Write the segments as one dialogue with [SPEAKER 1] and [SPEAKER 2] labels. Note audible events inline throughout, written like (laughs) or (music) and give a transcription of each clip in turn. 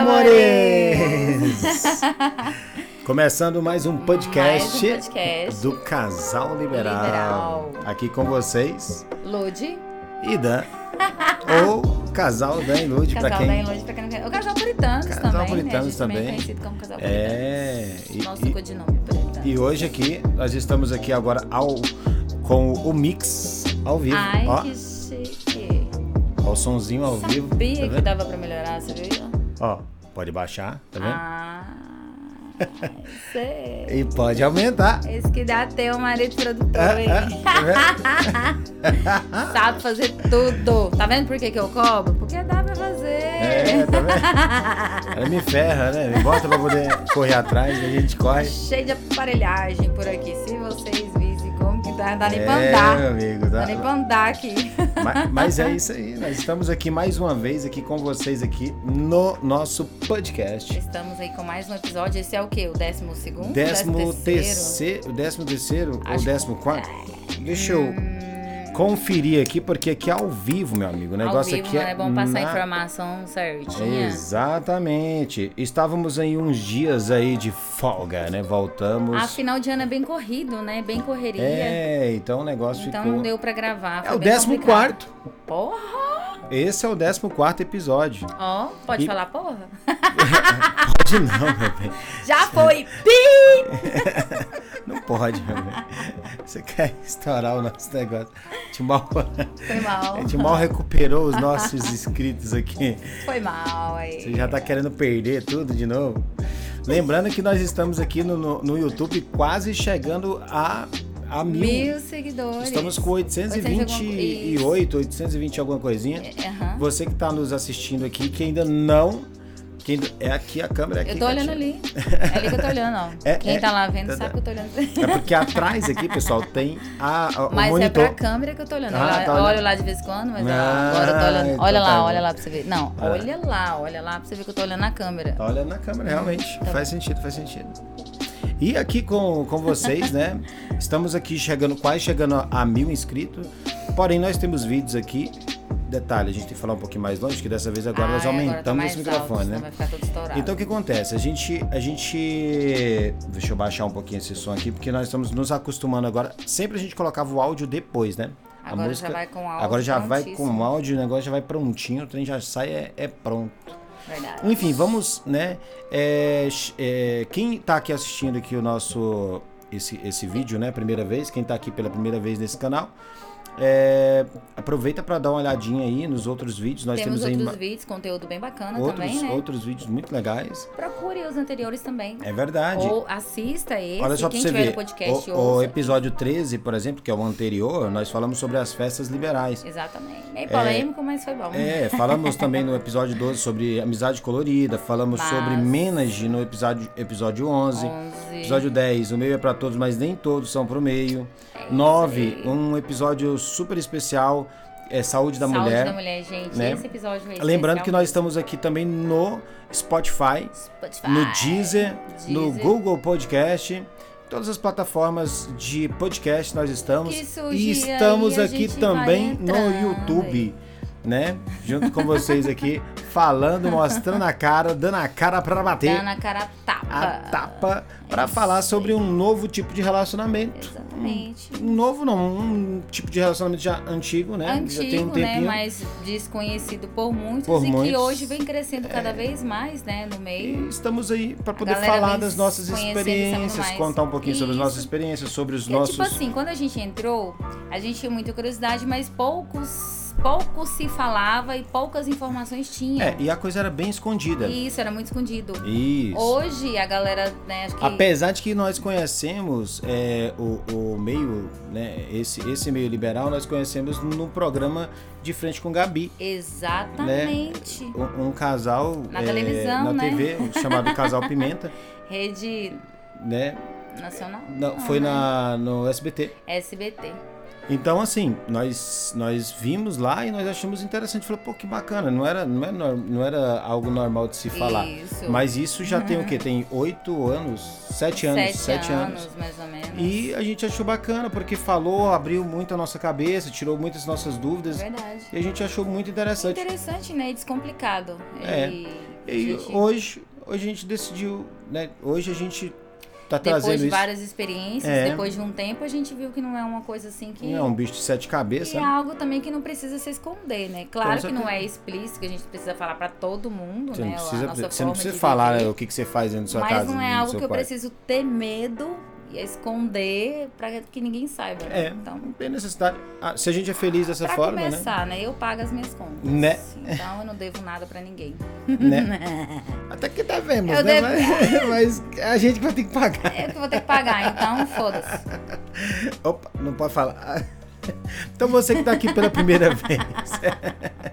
[SPEAKER 1] Amores! (laughs) Começando mais um, podcast
[SPEAKER 2] mais um podcast
[SPEAKER 1] do Casal Liberal. Liberal. Aqui com vocês,
[SPEAKER 2] Lude
[SPEAKER 1] e Dan. (laughs) Ou Casal Dan e Lude,
[SPEAKER 2] para
[SPEAKER 1] quem... Dan
[SPEAKER 2] e Lude, pra quem não quer. O Casal Puritanos
[SPEAKER 1] casal
[SPEAKER 2] também,
[SPEAKER 1] Puritanos
[SPEAKER 2] né?
[SPEAKER 1] também.
[SPEAKER 2] também é conhecido como Casal
[SPEAKER 1] é,
[SPEAKER 2] Puritanos. É, Nosso codinome Puritanos.
[SPEAKER 1] E hoje aqui, nós estamos aqui agora ao, com o mix ao vivo.
[SPEAKER 2] Ai,
[SPEAKER 1] Ó.
[SPEAKER 2] que chique.
[SPEAKER 1] Ó, o sonzinho ao
[SPEAKER 2] Sabia
[SPEAKER 1] vivo. Tá
[SPEAKER 2] que dava pra melhorar, você viu?
[SPEAKER 1] Ó, pode baixar, tá vendo?
[SPEAKER 2] Ah, sei. (laughs)
[SPEAKER 1] E pode aumentar.
[SPEAKER 2] Esse que dá ter um marido produtor, hein? (laughs)
[SPEAKER 1] tá? (laughs)
[SPEAKER 2] Sabe fazer tudo. Tá vendo por que, que eu cobro? Porque dá pra fazer.
[SPEAKER 1] É, tá vendo? Ela me ferra, né? Me bota pra poder correr atrás, a gente corre.
[SPEAKER 2] Cheio de aparelhagem por aqui. Se vocês dá, dá nem pra
[SPEAKER 1] É,
[SPEAKER 2] andar.
[SPEAKER 1] meu amigo, dá-
[SPEAKER 2] dá nem pra andar aqui.
[SPEAKER 1] Mas, (laughs) mas é isso aí, nós estamos aqui mais uma vez aqui com vocês aqui no nosso podcast.
[SPEAKER 2] Estamos aí com mais um episódio. Esse é o quê? O décimo segundo?
[SPEAKER 1] Décimo terceiro, décimo terceiro ou
[SPEAKER 2] Acho-
[SPEAKER 1] décimo quarto? Deixa eu conferir aqui, porque aqui é ao vivo, meu amigo. O
[SPEAKER 2] Ao
[SPEAKER 1] negócio
[SPEAKER 2] vivo,
[SPEAKER 1] aqui é
[SPEAKER 2] né? É bom passar a
[SPEAKER 1] na-
[SPEAKER 2] informação certinha.
[SPEAKER 1] Exatamente. Estávamos em uns dias aí de folga, né? Voltamos.
[SPEAKER 2] A final de ano é bem corrido, né? Bem correria.
[SPEAKER 1] É, então o negócio
[SPEAKER 2] então
[SPEAKER 1] ficou.
[SPEAKER 2] não deu pra gravar.
[SPEAKER 1] É o décimo
[SPEAKER 2] complicado.
[SPEAKER 1] quarto.
[SPEAKER 2] Porra!
[SPEAKER 1] Esse é o décimo quarto episódio.
[SPEAKER 2] Ó, pode
[SPEAKER 1] E-
[SPEAKER 2] falar porra? (laughs)
[SPEAKER 1] Pode não, meu bem.
[SPEAKER 2] Já foi! Pi! (laughs)
[SPEAKER 1] Não pode, meu bem. Você quer estourar o nosso negócio. A gente mal,
[SPEAKER 2] Foi mal.
[SPEAKER 1] a gente mal recuperou os nossos inscritos aqui.
[SPEAKER 2] Foi mal aí.
[SPEAKER 1] Você já tá querendo perder tudo de novo? Lembrando que nós estamos aqui no, no, no YouTube quase chegando a, a mil.
[SPEAKER 2] Mil seguidores.
[SPEAKER 1] Estamos com 828, 820 alguma coisinha.
[SPEAKER 2] Aham.
[SPEAKER 1] Você que está nos assistindo aqui, que ainda não. Que ainda, é aqui a câmera. é aqui,
[SPEAKER 2] Eu tô olhando ali. (laughs) É ali que eu tô olhando, ó.
[SPEAKER 1] É,
[SPEAKER 2] Quem
[SPEAKER 1] é.
[SPEAKER 2] tá lá vendo
[SPEAKER 1] Tá,
[SPEAKER 2] sabe
[SPEAKER 1] tá.
[SPEAKER 2] que eu tô olhando.
[SPEAKER 1] É porque atrás aqui, pessoal, tem a, a- o
[SPEAKER 2] Mas é
[SPEAKER 1] monitor.
[SPEAKER 2] pra câmera que eu tô olhando.
[SPEAKER 1] Ah,
[SPEAKER 2] Olha-
[SPEAKER 1] tá olhando.
[SPEAKER 2] olho lá de vez em quando, mas
[SPEAKER 1] Ah,
[SPEAKER 2] agora eu tô olhando.
[SPEAKER 1] então
[SPEAKER 2] Olha
[SPEAKER 1] tá
[SPEAKER 2] lá,
[SPEAKER 1] bom.
[SPEAKER 2] olha lá pra você ver. Não,
[SPEAKER 1] Ah.
[SPEAKER 2] olha lá, olha lá pra você ver que eu tô olhando na câmera.
[SPEAKER 1] Tá olhando na câmera, realmente.
[SPEAKER 2] Tá
[SPEAKER 1] faz sentido, faz sentido. E aqui com, com vocês, né? Estamos aqui chegando, quase chegando a, mil inscritos. Porém, nós temos vídeos aqui. Detalhe, a gente tem que falar um pouquinho mais longe, que dessa vez agora
[SPEAKER 2] Ah,
[SPEAKER 1] nós
[SPEAKER 2] é, tá
[SPEAKER 1] aumentamos esse microfone,
[SPEAKER 2] alto,
[SPEAKER 1] né?
[SPEAKER 2] senão Vai ficar todo estourado.
[SPEAKER 1] Então o que acontece? A gente, a gente. Deixa eu baixar um pouquinho esse som aqui, porque nós estamos nos acostumando agora. Sempre a gente colocava o áudio depois, né? A
[SPEAKER 2] Agora já vai com áudio
[SPEAKER 1] Agora já vai com áudio, o negócio já vai prontinho, o trem já sai, é, é pronto.
[SPEAKER 2] Verdade.
[SPEAKER 1] Enfim, vamos, né? é, é, quem tá aqui assistindo aqui o nosso. Esse, esse vídeo, né? Primeira vez, quem tá aqui pela primeira vez nesse canal. É, aproveita para dar uma olhadinha aí nos outros vídeos. Nós
[SPEAKER 2] Temos
[SPEAKER 1] temos, aí
[SPEAKER 2] outros
[SPEAKER 1] ma-
[SPEAKER 2] vídeos, conteúdo bem bacana
[SPEAKER 1] outros,
[SPEAKER 2] também, né?
[SPEAKER 1] outros vídeos muito legais.
[SPEAKER 2] Procure os anteriores também.
[SPEAKER 1] É verdade.
[SPEAKER 2] Ou assista esse.
[SPEAKER 1] Olha só
[SPEAKER 2] quem
[SPEAKER 1] você ver.
[SPEAKER 2] no podcast,
[SPEAKER 1] o, o episódio 13, por exemplo, que é o anterior, nós falamos sobre as festas liberais.
[SPEAKER 2] Exatamente. Meio polêmico, mas foi bom.
[SPEAKER 1] É, falamos também no episódio 12 sobre amizade colorida, falamos
[SPEAKER 2] Mas-
[SPEAKER 1] sobre Menage no episódio, episódio 11.
[SPEAKER 2] 11.
[SPEAKER 1] Episódio 10, o meio é pra todos, mas nem todos são pro meio.
[SPEAKER 2] É
[SPEAKER 1] 9, um episódio super especial, é Saúde da
[SPEAKER 2] Saúde
[SPEAKER 1] Mulher.
[SPEAKER 2] da mulher, gente.
[SPEAKER 1] né?
[SPEAKER 2] Esse episódio é
[SPEAKER 1] Lembrando que nós estamos aqui também no Spotify,
[SPEAKER 2] Spotify,
[SPEAKER 1] no Deezer, no
[SPEAKER 2] Deezer.
[SPEAKER 1] Google Podcast. Todas as plataformas de podcast nós estamos. E estamos
[SPEAKER 2] aí,
[SPEAKER 1] aqui também no YouTube, né? Junto com vocês aqui, (laughs) falando, mostrando a cara, dando a cara para bater.
[SPEAKER 2] Dando a cara a tapa.
[SPEAKER 1] a tapa para
[SPEAKER 2] É
[SPEAKER 1] falar sobre um novo tipo de relacionamento.
[SPEAKER 2] Exatamente.
[SPEAKER 1] Um novo não, um tipo de relacionamento já antigo, né? já tem um
[SPEAKER 2] Antigo, né?
[SPEAKER 1] tempinho.
[SPEAKER 2] Mas desconhecido por muitos
[SPEAKER 1] Por
[SPEAKER 2] e que
[SPEAKER 1] muitos. É.
[SPEAKER 2] hoje vem crescendo cada vez mais, né? No meio.
[SPEAKER 1] E estamos aí para poder falar das nossas experiências, contar um pouquinho sobre as nossas
[SPEAKER 2] Isso.
[SPEAKER 1] experiências, sobre os
[SPEAKER 2] Porque,
[SPEAKER 1] nossos.
[SPEAKER 2] tipo assim, quando a gente entrou, a gente tinha muita curiosidade, mas poucos, pouco se falava e poucas informações tinha.
[SPEAKER 1] É, e a coisa era bem escondida.
[SPEAKER 2] Isso, era muito escondido.
[SPEAKER 1] Isso.
[SPEAKER 2] Hoje a galera, né, que.
[SPEAKER 1] Apesar de que nós conhecemos é, o, o meio, né, esse, esse meio liberal, nós conhecemos no programa De Frente com Gabi.
[SPEAKER 2] Exatamente.
[SPEAKER 1] Um, um casal
[SPEAKER 2] Na
[SPEAKER 1] é,
[SPEAKER 2] televisão,
[SPEAKER 1] na
[SPEAKER 2] né?
[SPEAKER 1] TV chamado Casal Pimenta, (laughs)
[SPEAKER 2] Rede
[SPEAKER 1] né?
[SPEAKER 2] Nacional?
[SPEAKER 1] Não, foi
[SPEAKER 2] né?
[SPEAKER 1] na, no SBT.
[SPEAKER 2] SBT.
[SPEAKER 1] Então, assim, nós, nós vimos lá e nós achamos interessante. Falei, pô, que bacana. Não era, não era, nor- não era algo normal de se falar.
[SPEAKER 2] Isso.
[SPEAKER 1] Mas isso já tem o quê? (laughs) Tem oito anos, sete anos,
[SPEAKER 2] Sete,
[SPEAKER 1] sete
[SPEAKER 2] anos,
[SPEAKER 1] anos.
[SPEAKER 2] mais ou menos.
[SPEAKER 1] E a gente achou bacana, porque falou, abriu muito a nossa cabeça, tirou muitas nossas dúvidas.
[SPEAKER 2] Verdade.
[SPEAKER 1] E a gente achou muito interessante.
[SPEAKER 2] Interessante, né? E descomplicado.
[SPEAKER 1] É.
[SPEAKER 2] E-
[SPEAKER 1] E
[SPEAKER 2] gente-
[SPEAKER 1] hoje, hoje a gente decidiu, né? Hoje a gente tá
[SPEAKER 2] Depois
[SPEAKER 1] trazendo
[SPEAKER 2] de
[SPEAKER 1] isso.
[SPEAKER 2] várias experiências,
[SPEAKER 1] É.
[SPEAKER 2] depois de um tempo, a gente viu que não é uma coisa assim que.
[SPEAKER 1] Não é um bicho de sete cabeças.
[SPEAKER 2] E é
[SPEAKER 1] né?
[SPEAKER 2] algo também que não precisa se esconder, né? Claro que não é explícito, que a gente precisa falar pra todo mundo,
[SPEAKER 1] Você
[SPEAKER 2] né?
[SPEAKER 1] não precisa,
[SPEAKER 2] a nossa
[SPEAKER 1] você não precisa falar né, o que, que você faz dentro da sua
[SPEAKER 2] Mas
[SPEAKER 1] casa.
[SPEAKER 2] não é algo que eu preciso ter medo esconder pra que ninguém saiba. né?
[SPEAKER 1] É,
[SPEAKER 2] Então,
[SPEAKER 1] não tem necessidade. Ah, se a gente é feliz dessa
[SPEAKER 2] pra
[SPEAKER 1] forma,
[SPEAKER 2] começar, né? Eu pago as minhas contas.
[SPEAKER 1] Né?
[SPEAKER 2] Então eu não devo nada pra ninguém.
[SPEAKER 1] né? né? (laughs) Até que devemos,
[SPEAKER 2] Eu
[SPEAKER 1] né?
[SPEAKER 2] devo-
[SPEAKER 1] Mas, (laughs) mas a gente que vai ter que pagar.
[SPEAKER 2] É que eu vou ter que pagar, então foda-se.
[SPEAKER 1] Opa, não pode falar. (laughs) Então você que está aqui pela primeira (laughs) vez. (laughs)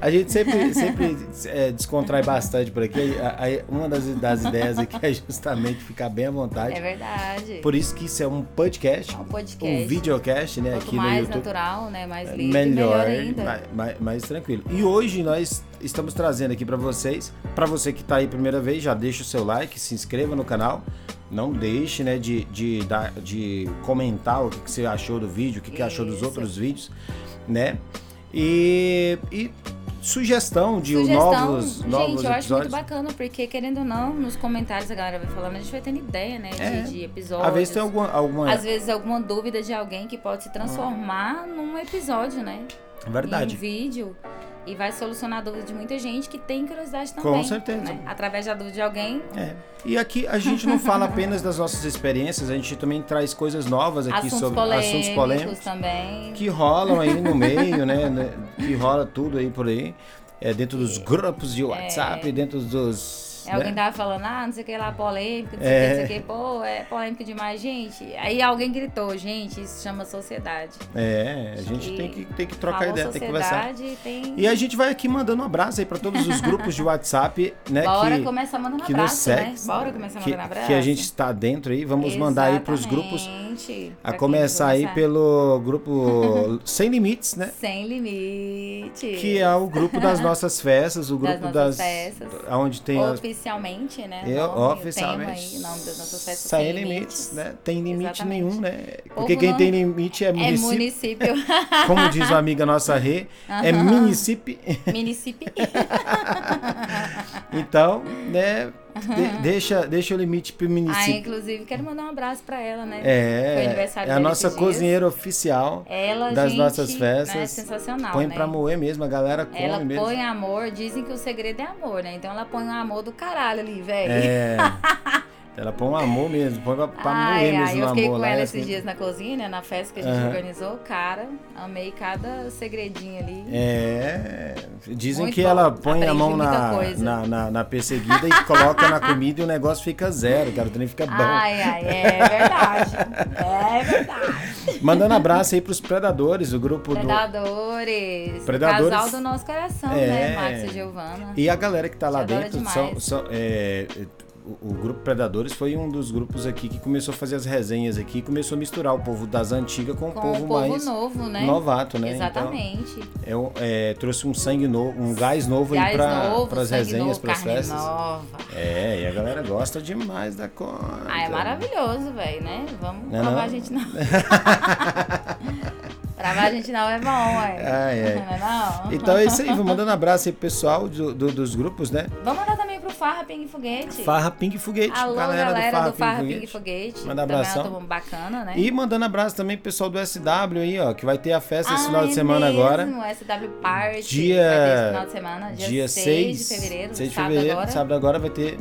[SPEAKER 1] A gente sempre, sempre é, descontrai bastante por aqui. A- a- Uma das, das ideias aqui é justamente ficar bem à vontade.
[SPEAKER 2] É verdade.
[SPEAKER 1] Por isso que isso é um podcast,
[SPEAKER 2] É um
[SPEAKER 1] um
[SPEAKER 2] podcast.
[SPEAKER 1] videocast, né?
[SPEAKER 2] Quanto
[SPEAKER 1] aqui no
[SPEAKER 2] mais
[SPEAKER 1] YouTube.
[SPEAKER 2] natural, né? Mais livre,
[SPEAKER 1] melhor,
[SPEAKER 2] melhor ainda.
[SPEAKER 1] mais, mais- mais tranquilo. E hoje nós estamos trazendo aqui para vocês, para você que está aí primeira vez, já deixa o seu like, se inscreva no canal, não deixe, né, de, de, de comentar o que, você achou do vídeo, o que, que achou dos outros vídeos, né? E, e sugestão de
[SPEAKER 2] Sugestão,
[SPEAKER 1] novos,
[SPEAKER 2] gente,
[SPEAKER 1] novos
[SPEAKER 2] eu acho muito bacana, porque querendo ou não, nos comentários a galera vai falando, a gente vai tendo ideia, né, de,
[SPEAKER 1] É.
[SPEAKER 2] de episódios.
[SPEAKER 1] Às vezes tem alguma, alguma
[SPEAKER 2] Às vezes alguma dúvida de alguém que pode se transformar num episódio, né? Em um
[SPEAKER 1] verdade.
[SPEAKER 2] vídeo. E vai solucionar a dúvida de muita gente que tem curiosidade também.
[SPEAKER 1] Com certeza.
[SPEAKER 2] né? Através da dúvida de alguém,
[SPEAKER 1] É. E aqui a gente não fala apenas das nossas experiências, a gente também traz coisas novas aqui
[SPEAKER 2] assuntos
[SPEAKER 1] sobre
[SPEAKER 2] polêmicos,
[SPEAKER 1] assuntos polêmicos.
[SPEAKER 2] também.
[SPEAKER 1] que rolam aí no meio, né? Que rola tudo aí por aí. É, dentro dos grupos de WhatsApp, dentro dos.
[SPEAKER 2] É, alguém
[SPEAKER 1] né?
[SPEAKER 2] tava falando, ah, não sei o que lá, polêmico, não sei o
[SPEAKER 1] É.
[SPEAKER 2] que, não sei o que, pô, é polêmico demais, gente. Aí alguém gritou, gente, isso chama sociedade.
[SPEAKER 1] É, a gente
[SPEAKER 2] E
[SPEAKER 1] tem que, tem que trocar ideia, tem que conversar.
[SPEAKER 2] tem...
[SPEAKER 1] E a gente vai aqui mandando um abraço aí pra todos os grupos de WhatsApp, né?
[SPEAKER 2] Bora
[SPEAKER 1] que,
[SPEAKER 2] começar mandando
[SPEAKER 1] nos
[SPEAKER 2] abraço, né? Bora começar mandando abraço.
[SPEAKER 1] que a gente está dentro aí. Vamos mandar aí pros grupos.
[SPEAKER 2] Exatamente.
[SPEAKER 1] A começar aí pelo grupo (laughs) Sem Limites, né?
[SPEAKER 2] Sem limite.
[SPEAKER 1] Que é o grupo das nossas festas, o grupo das.
[SPEAKER 2] festas.
[SPEAKER 1] Onde tem as
[SPEAKER 2] Oficialmente, né? o
[SPEAKER 1] Eu,
[SPEAKER 2] nome,
[SPEAKER 1] oficialmente.
[SPEAKER 2] Tema aí, nome das
[SPEAKER 1] Sem
[SPEAKER 2] sem
[SPEAKER 1] limites, né? Tem limite
[SPEAKER 2] Exatamente.
[SPEAKER 1] nenhum, né? Porque quem tem limite é
[SPEAKER 2] É
[SPEAKER 1] município.
[SPEAKER 2] município. (laughs)
[SPEAKER 1] Como diz uma amiga nossa Rê, é
[SPEAKER 2] Aham.
[SPEAKER 1] município.
[SPEAKER 2] município. (laughs)
[SPEAKER 1] Então, né? De- deixa, deixa o limite pro
[SPEAKER 2] Ah,
[SPEAKER 1] município.
[SPEAKER 2] inclusive, quero mandar um abraço pra ela, né? Foi
[SPEAKER 1] É,
[SPEAKER 2] aniversário
[SPEAKER 1] é a nossa cozinheira oficial
[SPEAKER 2] Ela,
[SPEAKER 1] das
[SPEAKER 2] gente,
[SPEAKER 1] nossas festas.
[SPEAKER 2] Né, sensacional,
[SPEAKER 1] Põe
[SPEAKER 2] né?
[SPEAKER 1] pra moer mesmo, a galera come
[SPEAKER 2] Ela
[SPEAKER 1] mesmo.
[SPEAKER 2] põe amor, dizem que o segredo é amor, né? Então ela põe um amor do caralho ali, velho.
[SPEAKER 1] É. (laughs) Ela põe um amor mesmo, põe pra, pra
[SPEAKER 2] Ai,
[SPEAKER 1] moer
[SPEAKER 2] ai,
[SPEAKER 1] mesmo
[SPEAKER 2] eu fiquei
[SPEAKER 1] amor
[SPEAKER 2] com ela
[SPEAKER 1] e
[SPEAKER 2] esses
[SPEAKER 1] assim-
[SPEAKER 2] dias na cozinha, né? Na festa que a gente
[SPEAKER 1] Aham.
[SPEAKER 2] organizou. Cara, amei cada segredinho ali.
[SPEAKER 1] É, dizem
[SPEAKER 2] Muito
[SPEAKER 1] que
[SPEAKER 2] bom.
[SPEAKER 1] ela põe a
[SPEAKER 2] Aprendi
[SPEAKER 1] mão
[SPEAKER 2] muita
[SPEAKER 1] na, na, na, na perseguida e coloca na comida e o negócio fica zero, cara. O trem fica bom.
[SPEAKER 2] Ai, ai, é verdade. é verdade.
[SPEAKER 1] Mandando abraço aí pros predadores, o grupo do.
[SPEAKER 2] Predadores.
[SPEAKER 1] Predadores.
[SPEAKER 2] O casal do nosso coração,
[SPEAKER 1] É.
[SPEAKER 2] né? Max e Giovana.
[SPEAKER 1] E a galera que tá lá
[SPEAKER 2] Te
[SPEAKER 1] dentro são. são, é, o, o grupo Predadores foi um dos grupos aqui que começou a fazer as resenhas aqui, começou a misturar o povo das antigas com,
[SPEAKER 2] Com
[SPEAKER 1] o povo,
[SPEAKER 2] o povo
[SPEAKER 1] mais
[SPEAKER 2] novo, né?
[SPEAKER 1] novato, né?
[SPEAKER 2] Exatamente.
[SPEAKER 1] Então, é, é, trouxe um sangue novo, um gás novo aí
[SPEAKER 2] Gás
[SPEAKER 1] pra,
[SPEAKER 2] novo,
[SPEAKER 1] pras
[SPEAKER 2] sangue
[SPEAKER 1] resenhas, pras
[SPEAKER 2] carne
[SPEAKER 1] festas.
[SPEAKER 2] nova.
[SPEAKER 1] É, e a galera gosta demais da coisa.
[SPEAKER 2] Ah, é maravilhoso, velho, né? Vamos
[SPEAKER 1] Não é
[SPEAKER 2] provar
[SPEAKER 1] não?
[SPEAKER 2] a gente não. (laughs) provar a gente não é bom, ué. (laughs)
[SPEAKER 1] Ah, é.
[SPEAKER 2] Não é não?
[SPEAKER 1] Então é isso aí, vou mandando abraço aí pro pessoal do, do- dos grupos, né?
[SPEAKER 2] Vamos mandar também pro Farra Ping Foguete.
[SPEAKER 1] Farra Pink Foguete,
[SPEAKER 2] Alô,
[SPEAKER 1] galera,
[SPEAKER 2] galera,
[SPEAKER 1] do Farra,
[SPEAKER 2] do Farra
[SPEAKER 1] Pink
[SPEAKER 2] Ping
[SPEAKER 1] Foguete.
[SPEAKER 2] Foguete.
[SPEAKER 1] Manda
[SPEAKER 2] Também
[SPEAKER 1] abração.
[SPEAKER 2] é bacana, né?
[SPEAKER 1] E mandando abraço também pro pessoal do SW aí, ó, que vai ter a festa esse
[SPEAKER 2] Ah,
[SPEAKER 1] final de
[SPEAKER 2] é
[SPEAKER 1] semana agora.
[SPEAKER 2] mesmo, SW Party.
[SPEAKER 1] Dia-
[SPEAKER 2] Vai ter esse final de semana, dia,
[SPEAKER 1] Dia
[SPEAKER 2] 6,
[SPEAKER 1] 6
[SPEAKER 2] de fevereiro,
[SPEAKER 1] 6 de
[SPEAKER 2] sábado
[SPEAKER 1] fevereiro,
[SPEAKER 2] agora.
[SPEAKER 1] sábado agora vai ter.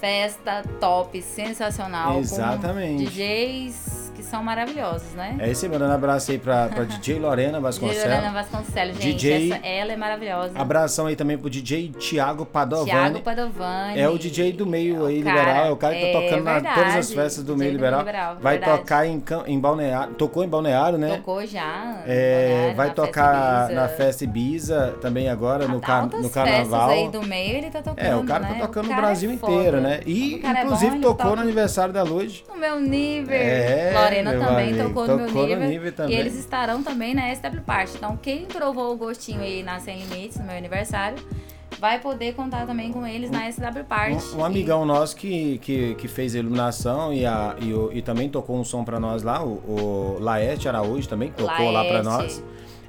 [SPEAKER 2] Festa top, sensacional.
[SPEAKER 1] Exatamente.
[SPEAKER 2] Com DJs que são maravilhosos, né?
[SPEAKER 1] É isso aí, mandando abraço aí pra, pra (laughs) DJ Lorena Vasconcelos.
[SPEAKER 2] Juliana Vasconcelos, gente.
[SPEAKER 1] DJ
[SPEAKER 2] essa- ela é maravilhosa.
[SPEAKER 1] Abração aí também pro DJ Thiago Padovani.
[SPEAKER 2] Thiago Padovani.
[SPEAKER 1] É o DJ do meio aí
[SPEAKER 2] O cara-
[SPEAKER 1] liberal, é o cara que tá
[SPEAKER 2] é
[SPEAKER 1] tocando na
[SPEAKER 2] verdade,
[SPEAKER 1] todas as festas do
[SPEAKER 2] DJ
[SPEAKER 1] meio liberal. vai
[SPEAKER 2] verdade.
[SPEAKER 1] tocar em, em Balneário, tocou em Balneário, né?
[SPEAKER 2] Tocou já.
[SPEAKER 1] É, vai
[SPEAKER 2] na
[SPEAKER 1] tocar
[SPEAKER 2] Festa
[SPEAKER 1] na festa Ibiza também agora, no,
[SPEAKER 2] Ah,
[SPEAKER 1] car no carnaval.
[SPEAKER 2] aí do meio ele tá tocando,
[SPEAKER 1] É, o cara
[SPEAKER 2] né?
[SPEAKER 1] tá tocando no
[SPEAKER 2] cara
[SPEAKER 1] Brasil
[SPEAKER 2] é
[SPEAKER 1] inteiro, né? E
[SPEAKER 2] O é
[SPEAKER 1] inclusive tocou no aniversário da Luz.
[SPEAKER 2] No meu nível.
[SPEAKER 1] É, Meu
[SPEAKER 2] também
[SPEAKER 1] amigo,
[SPEAKER 2] tocou no meu
[SPEAKER 1] tocou no
[SPEAKER 2] nível.
[SPEAKER 1] nível também.
[SPEAKER 2] E eles estarão também na SW Party. Então, quem provou o gostinho aí na Sem Limites, no meu aniversário, vai poder contar também com eles na SW Party.
[SPEAKER 1] Um, um amigão nosso que, que, que fez a iluminação e, a, e, o- e também tocou um som pra nós lá, o, o Laerte Araújo também tocou lá pra
[SPEAKER 2] Laerte.
[SPEAKER 1] nós.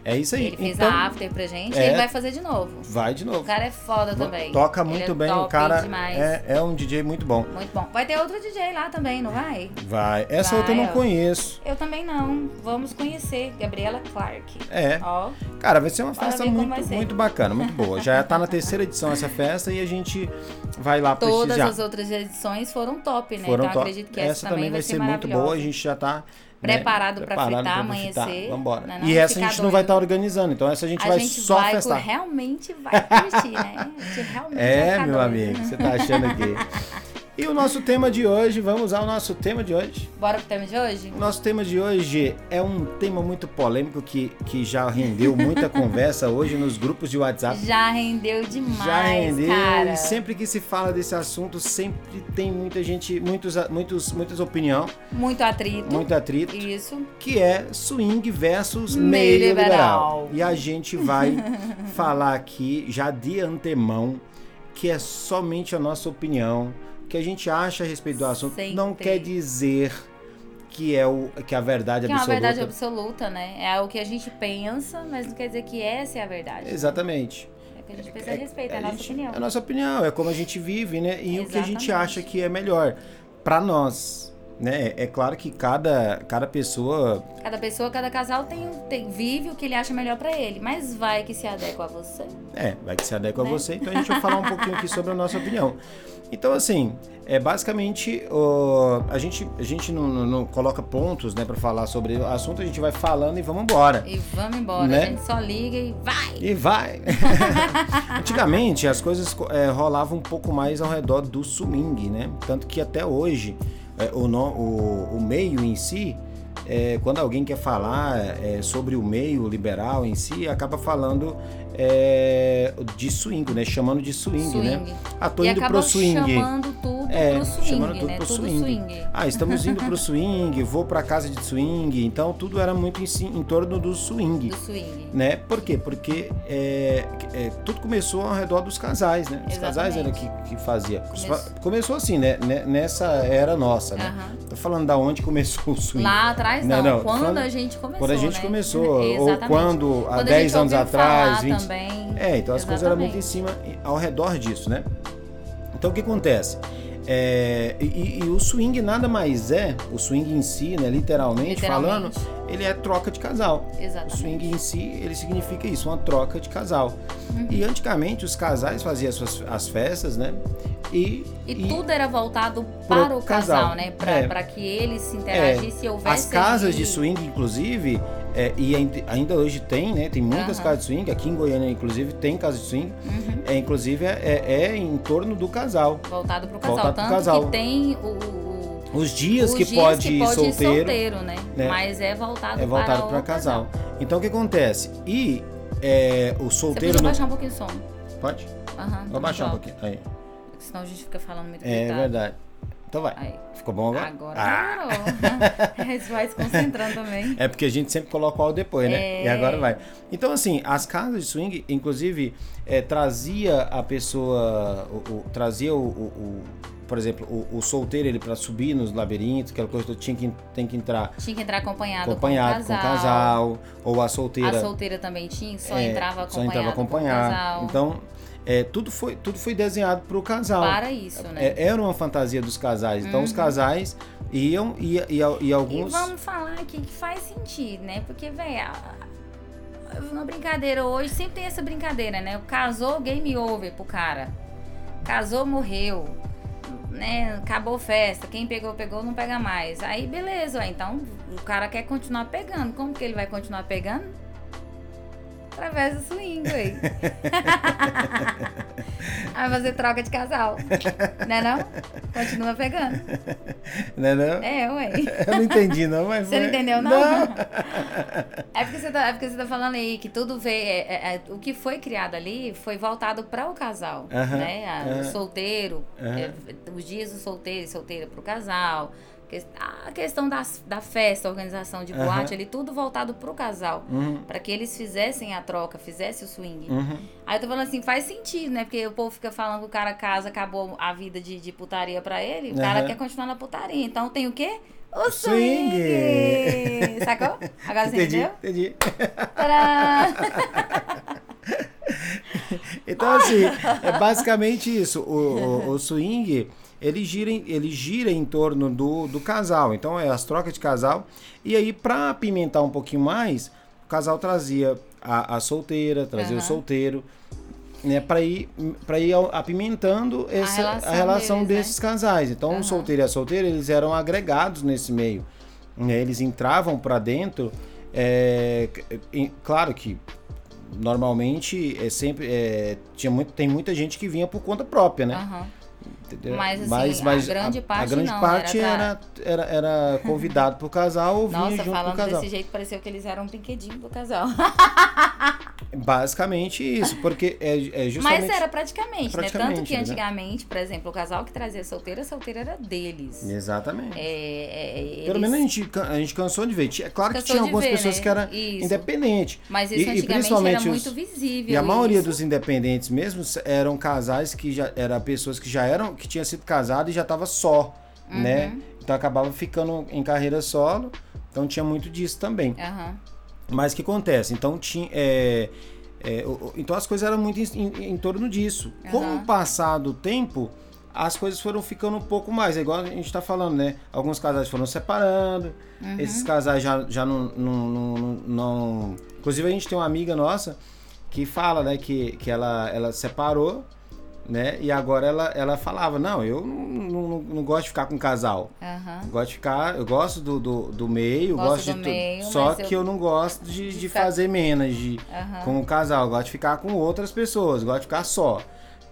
[SPEAKER 1] É isso aí.
[SPEAKER 2] Ele fez
[SPEAKER 1] então,
[SPEAKER 2] a after pra gente
[SPEAKER 1] é.
[SPEAKER 2] e ele vai fazer de novo.
[SPEAKER 1] vai de novo.
[SPEAKER 2] O cara é foda também.
[SPEAKER 1] Toca muito
[SPEAKER 2] é
[SPEAKER 1] bem, o cara é, é um DJ muito bom.
[SPEAKER 2] Muito bom. Vai ter outro DJ lá também, não vai?
[SPEAKER 1] Vai. Essa
[SPEAKER 2] Vai,
[SPEAKER 1] outra eu não
[SPEAKER 2] ó.
[SPEAKER 1] conheço.
[SPEAKER 2] Eu também não. Vamos conhecer. Gabriela Clark.
[SPEAKER 1] É.
[SPEAKER 2] Ó,
[SPEAKER 1] Cara, vai ser uma festa muito,
[SPEAKER 2] vai ser.
[SPEAKER 1] muito bacana, muito boa. Já tá na terceira edição essa festa e a gente vai lá
[SPEAKER 2] todas
[SPEAKER 1] prestigiar.
[SPEAKER 2] as outras edições foram top, né?
[SPEAKER 1] Foram
[SPEAKER 2] então
[SPEAKER 1] top.
[SPEAKER 2] acredito que
[SPEAKER 1] essa, também vai ser muito boa, a gente já tá
[SPEAKER 2] Preparado
[SPEAKER 1] né, preparado
[SPEAKER 2] fritar,
[SPEAKER 1] pra fritar.
[SPEAKER 2] amanhecer,
[SPEAKER 1] Vambora.
[SPEAKER 2] né, não?
[SPEAKER 1] E essa a gente não vai
[SPEAKER 2] doido.
[SPEAKER 1] estar organizando, então essa a gente
[SPEAKER 2] A
[SPEAKER 1] vai
[SPEAKER 2] gente
[SPEAKER 1] só
[SPEAKER 2] vai,
[SPEAKER 1] festar.
[SPEAKER 2] realmente vai curtir, né? A gente realmente vai
[SPEAKER 1] É, meu
[SPEAKER 2] doido.
[SPEAKER 1] amigo, você tá achando aqui. (laughs) E o nosso tema de hoje, vamos usar o nosso tema de hoje.
[SPEAKER 2] Bora pro tema de hoje?
[SPEAKER 1] O nosso tema de hoje é um tema muito polêmico que, que já rendeu muita (laughs) conversa hoje nos grupos de WhatsApp.
[SPEAKER 2] Já rendeu demais,
[SPEAKER 1] Já rendeu
[SPEAKER 2] cara.
[SPEAKER 1] e sempre que se fala desse assunto, sempre tem muita gente, muitos, muitos, muitas opinião,
[SPEAKER 2] Muito atrito.
[SPEAKER 1] muito atrito,
[SPEAKER 2] Isso.
[SPEAKER 1] que é swing versus
[SPEAKER 2] Meio
[SPEAKER 1] meio
[SPEAKER 2] liberal.
[SPEAKER 1] liberal. E a gente vai (laughs) falar aqui já de antemão que é somente a nossa opinião, que a gente acha a respeito do assunto, não quer dizer que é o que a verdade
[SPEAKER 2] Que é uma
[SPEAKER 1] absoluta.
[SPEAKER 2] verdade absoluta, né? É o que a gente pensa, mas não quer dizer que essa é a verdade.
[SPEAKER 1] Exatamente.
[SPEAKER 2] É que a gente precisa respeitar, é a
[SPEAKER 1] a
[SPEAKER 2] nossa
[SPEAKER 1] gente-
[SPEAKER 2] opinião.
[SPEAKER 1] É a nossa opinião, é como a gente vive, né? E o que a gente
[SPEAKER 2] Exatamente.
[SPEAKER 1] acha que é melhor para nós, né? É claro que cada, cada pessoa
[SPEAKER 2] Cada pessoa, cada casal tem, tem vive o que ele acha melhor pra ele, mas vai que se adequa a você.
[SPEAKER 1] É, vai que se adequa
[SPEAKER 2] Né?
[SPEAKER 1] a você, então a gente vai falar um pouquinho aqui (laughs) sobre a nossa opinião. Então, assim, é basicamente a gente, a gente não, não- não coloca pontos né, para falar sobre o assunto, a gente vai falando e vamos embora.
[SPEAKER 2] E vamos embora,
[SPEAKER 1] Né?
[SPEAKER 2] a gente só liga e vai!
[SPEAKER 1] E vai! (laughs) Antigamente as coisas é, rolavam um pouco mais ao redor do swing, né? Tanto que até hoje é, o, no- o, o meio em si, é, quando alguém quer falar é, sobre o meio liberal em si, acaba falando é, de swing, né? Chamando de swing,
[SPEAKER 2] Swing.
[SPEAKER 1] né? Ah, tô
[SPEAKER 2] e
[SPEAKER 1] indo pro swing.
[SPEAKER 2] chamando tudo
[SPEAKER 1] É,
[SPEAKER 2] pro swing,
[SPEAKER 1] chamando tudo
[SPEAKER 2] né?
[SPEAKER 1] pro
[SPEAKER 2] tudo
[SPEAKER 1] swing.
[SPEAKER 2] swing.
[SPEAKER 1] Ah, estamos indo pro (laughs) swing, vou pra casa de swing. Então tudo era muito em, em torno do swing
[SPEAKER 2] Do swing.
[SPEAKER 1] né? Por quê? Porque é, é, tudo começou ao redor dos casais, né? Os casais eram que,
[SPEAKER 2] Exatamente.
[SPEAKER 1] que fazia.
[SPEAKER 2] Começou.
[SPEAKER 1] Começou assim, né? Ne- Nessa era nossa, né?
[SPEAKER 2] Aham.
[SPEAKER 1] Tô falando da onde começou o swing.
[SPEAKER 2] Lá atrás
[SPEAKER 1] Não,
[SPEAKER 2] não,
[SPEAKER 1] não,
[SPEAKER 2] quando
[SPEAKER 1] falando-
[SPEAKER 2] a gente começou,
[SPEAKER 1] quando a gente
[SPEAKER 2] né?
[SPEAKER 1] começou, (laughs) ou
[SPEAKER 2] Exatamente.
[SPEAKER 1] quando há
[SPEAKER 2] Quando a
[SPEAKER 1] 10
[SPEAKER 2] gente
[SPEAKER 1] anos atrás,
[SPEAKER 2] falar
[SPEAKER 1] 20.
[SPEAKER 2] Também.
[SPEAKER 1] É, então as coisas eram muito em cima, ao redor disso, né? Então o que acontece? É, e, e o swing nada mais é, o swing em si, né, literalmente, falando,
[SPEAKER 2] Literalmente.
[SPEAKER 1] ele é troca de casal. O
[SPEAKER 2] Exatamente.
[SPEAKER 1] swing em si, ele significa isso, uma troca de casal.
[SPEAKER 2] Uhum.
[SPEAKER 1] E antigamente os casais faziam as, suas, as festas, né? E,
[SPEAKER 2] E, tudo era voltado para o casal,
[SPEAKER 1] casal.
[SPEAKER 2] né? Pra,
[SPEAKER 1] É.
[SPEAKER 2] que eles se interagissem e
[SPEAKER 1] as
[SPEAKER 2] houvesse.
[SPEAKER 1] casas
[SPEAKER 2] ali-
[SPEAKER 1] de swing, inclusive, é, e ain- ainda hoje tem, né? Tem muitas
[SPEAKER 2] Aham.
[SPEAKER 1] casas de swing, aqui em Goiânia, inclusive, tem casa de swing.
[SPEAKER 2] Uhum.
[SPEAKER 1] É, inclusive, é, é em torno do casal.
[SPEAKER 2] Voltado pro casal.
[SPEAKER 1] Voltado
[SPEAKER 2] Tanto
[SPEAKER 1] casal.
[SPEAKER 2] que tem o. o
[SPEAKER 1] Os dias
[SPEAKER 2] os
[SPEAKER 1] que
[SPEAKER 2] dias
[SPEAKER 1] pode
[SPEAKER 2] que
[SPEAKER 1] ir
[SPEAKER 2] pode
[SPEAKER 1] solteiro,
[SPEAKER 2] ir solteiro, né?
[SPEAKER 1] né?
[SPEAKER 2] Mas é voltado,
[SPEAKER 1] é voltado
[SPEAKER 2] para
[SPEAKER 1] para
[SPEAKER 2] o
[SPEAKER 1] casal. Então o que acontece? E é, o
[SPEAKER 2] Você
[SPEAKER 1] solteiro.
[SPEAKER 2] podia
[SPEAKER 1] não-
[SPEAKER 2] baixar um pouquinho o som.
[SPEAKER 1] Pode?
[SPEAKER 2] Aham.
[SPEAKER 1] Vou baixar um pouquinho. Aí.
[SPEAKER 2] Senão a gente fica falando muito
[SPEAKER 1] É
[SPEAKER 2] gritado.
[SPEAKER 1] verdade. Então vai.
[SPEAKER 2] Aí.
[SPEAKER 1] Ficou bom agora?
[SPEAKER 2] Agora
[SPEAKER 1] Ah,
[SPEAKER 2] melhorou. (laughs) Eles vai se concentrando também.
[SPEAKER 1] É porque a gente sempre coloca o áudio depois, né?
[SPEAKER 2] É.
[SPEAKER 1] E agora vai. Então, assim, as casas de swing, inclusive, é, trazia a pessoa, o, o- trazia o, o- o- por exemplo, o, o solteiro ele para subir nos labirintos, aquela coisa que tinha que tem que entrar
[SPEAKER 2] Tinha que entrar acompanhado,
[SPEAKER 1] acompanhado
[SPEAKER 2] com
[SPEAKER 1] com
[SPEAKER 2] o
[SPEAKER 1] o
[SPEAKER 2] casal.
[SPEAKER 1] casal, ou a solteira
[SPEAKER 2] A solteira também tinha, só
[SPEAKER 1] é,
[SPEAKER 2] entrava
[SPEAKER 1] só
[SPEAKER 2] acompanhado.
[SPEAKER 1] entrava
[SPEAKER 2] com o
[SPEAKER 1] acompanhado.
[SPEAKER 2] casal.
[SPEAKER 1] Então, é, tudo foi tudo foi desenhado para o casal.
[SPEAKER 2] para isso, né?
[SPEAKER 1] É, era uma fantasia dos casais. Então, os
[SPEAKER 2] Uhum.
[SPEAKER 1] casais iam e, e, e
[SPEAKER 2] E
[SPEAKER 1] alguns
[SPEAKER 2] vamos falar aqui que faz sentido, né? Porque, velho, uma brincadeira hoje sempre tem essa brincadeira, né? Casou, game over pro cara. Casou, morreu. Né? Acabou festa. Quem pegou, pegou, não pega mais. Aí, beleza, ué, então o cara quer continuar pegando. Como que ele vai continuar pegando? Através do swing, ué. (laughs) Vai fazer troca de casal. Né não? Continua pegando.
[SPEAKER 1] né, não?
[SPEAKER 2] É, ué.
[SPEAKER 1] Eu não entendi, não, mas.
[SPEAKER 2] Você não entendeu, não? É porque você tá, é porque você tá falando aí que tudo veio. é- é- é- o que foi criado ali foi voltado para o casal.
[SPEAKER 1] Aham,
[SPEAKER 2] né? A- O
[SPEAKER 1] aham.
[SPEAKER 2] solteiro,
[SPEAKER 1] Aham.
[SPEAKER 2] é, os dias do solteiro e solteira para o casal. A questão das, da festa, organização de boate ali, tudo voltado pro casal.
[SPEAKER 1] Uhum,
[SPEAKER 2] Para que eles fizessem a troca, fizessem o swing.
[SPEAKER 1] uhum.
[SPEAKER 2] Aí eu tô falando assim, faz sentido, né? Porque o povo fica falando que o cara casa, acabou a vida de, de putaria pra ele. O cara quer continuar na putaria. Então tem o quê? O
[SPEAKER 1] Swing.
[SPEAKER 2] swing! Sacou? Agora você
[SPEAKER 1] Entendi,
[SPEAKER 2] entendeu?
[SPEAKER 1] entendi. (laughs) Então, assim, é basicamente isso. O, o, o swing, ele gira, em- ele gira em torno do, do casal. Então, é as trocas de casal. E aí, pra apimentar um pouquinho mais, o casal trazia a, a solteira, trazia o
[SPEAKER 2] Aham.
[SPEAKER 1] solteiro, né? Pra ir, pra ir apimentando essa, a relação,
[SPEAKER 2] relação deles, né?
[SPEAKER 1] desses casais. Então, o
[SPEAKER 2] Aham.
[SPEAKER 1] solteiro e a solteira, eles eram agregados nesse meio. né? Eles entravam pra dentro. é, em- claro que normalmente é sempre é, tinha muito, tem muita gente que vinha por conta própria, né?
[SPEAKER 2] Aham.
[SPEAKER 1] Entendeu?
[SPEAKER 2] Mas, assim, a grande parte
[SPEAKER 1] a grande
[SPEAKER 2] não,
[SPEAKER 1] parte
[SPEAKER 2] era
[SPEAKER 1] era, era, era convidado pro casal ou (laughs) vinha
[SPEAKER 2] Nossa,
[SPEAKER 1] junto
[SPEAKER 2] falando
[SPEAKER 1] casal.
[SPEAKER 2] desse jeito, pareceu que eles eram um brinquedinho do casal. (laughs)
[SPEAKER 1] Basicamente isso, porque é, é justamente
[SPEAKER 2] Mas era praticamente, né?
[SPEAKER 1] Praticamente,
[SPEAKER 2] Tanto que
[SPEAKER 1] né?
[SPEAKER 2] antigamente, por exemplo, o casal que trazia solteira, a solteira era deles.
[SPEAKER 1] exatamente.
[SPEAKER 2] É, é,
[SPEAKER 1] Pelo
[SPEAKER 2] eles-
[SPEAKER 1] menos a gente, a gente cansou de ver. Tinha- Claro que
[SPEAKER 2] Cansou
[SPEAKER 1] tinha
[SPEAKER 2] de
[SPEAKER 1] algumas
[SPEAKER 2] ver,
[SPEAKER 1] pessoas
[SPEAKER 2] né?
[SPEAKER 1] que eram independentes.
[SPEAKER 2] Mas
[SPEAKER 1] E-
[SPEAKER 2] isso
[SPEAKER 1] e
[SPEAKER 2] antigamente
[SPEAKER 1] principalmente
[SPEAKER 2] era
[SPEAKER 1] os-
[SPEAKER 2] muito visível.
[SPEAKER 1] E a maioria
[SPEAKER 2] isso.
[SPEAKER 1] dos independentes mesmo eram casais que já eram pessoas que já eram, que tinham sido casados e já tava só,
[SPEAKER 2] Uhum.
[SPEAKER 1] né? Então acabava ficando em carreira solo. Então tinha muito disso também.
[SPEAKER 2] Aham.
[SPEAKER 1] Mas o que acontece? Então tinha. é, é, então as coisas eram muito em, em- torno disso. Com
[SPEAKER 2] Aham.
[SPEAKER 1] o passar do tempo, as coisas foram ficando um pouco mais. É igual a gente tá falando, né? Alguns casais foram separando.
[SPEAKER 2] Uhum.
[SPEAKER 1] Esses casais já, já não, não, não, não- não- Inclusive a gente tem uma amiga nossa que fala, né, que, que ela, ela separou, né? E agora ela, ela falava, não, eu não, não, não- gosto de ficar com casal. Eu gosto de ficar, eu gosto do, do, do meio,
[SPEAKER 2] Gosto
[SPEAKER 1] gosto
[SPEAKER 2] do
[SPEAKER 1] de tudo.
[SPEAKER 2] meio,
[SPEAKER 1] Só que
[SPEAKER 2] eu-
[SPEAKER 1] eu não gosto de,
[SPEAKER 2] de
[SPEAKER 1] de fazer menos de,
[SPEAKER 2] Aham.
[SPEAKER 1] com o casal. Eu gosto de ficar com outras pessoas, gosto de ficar só.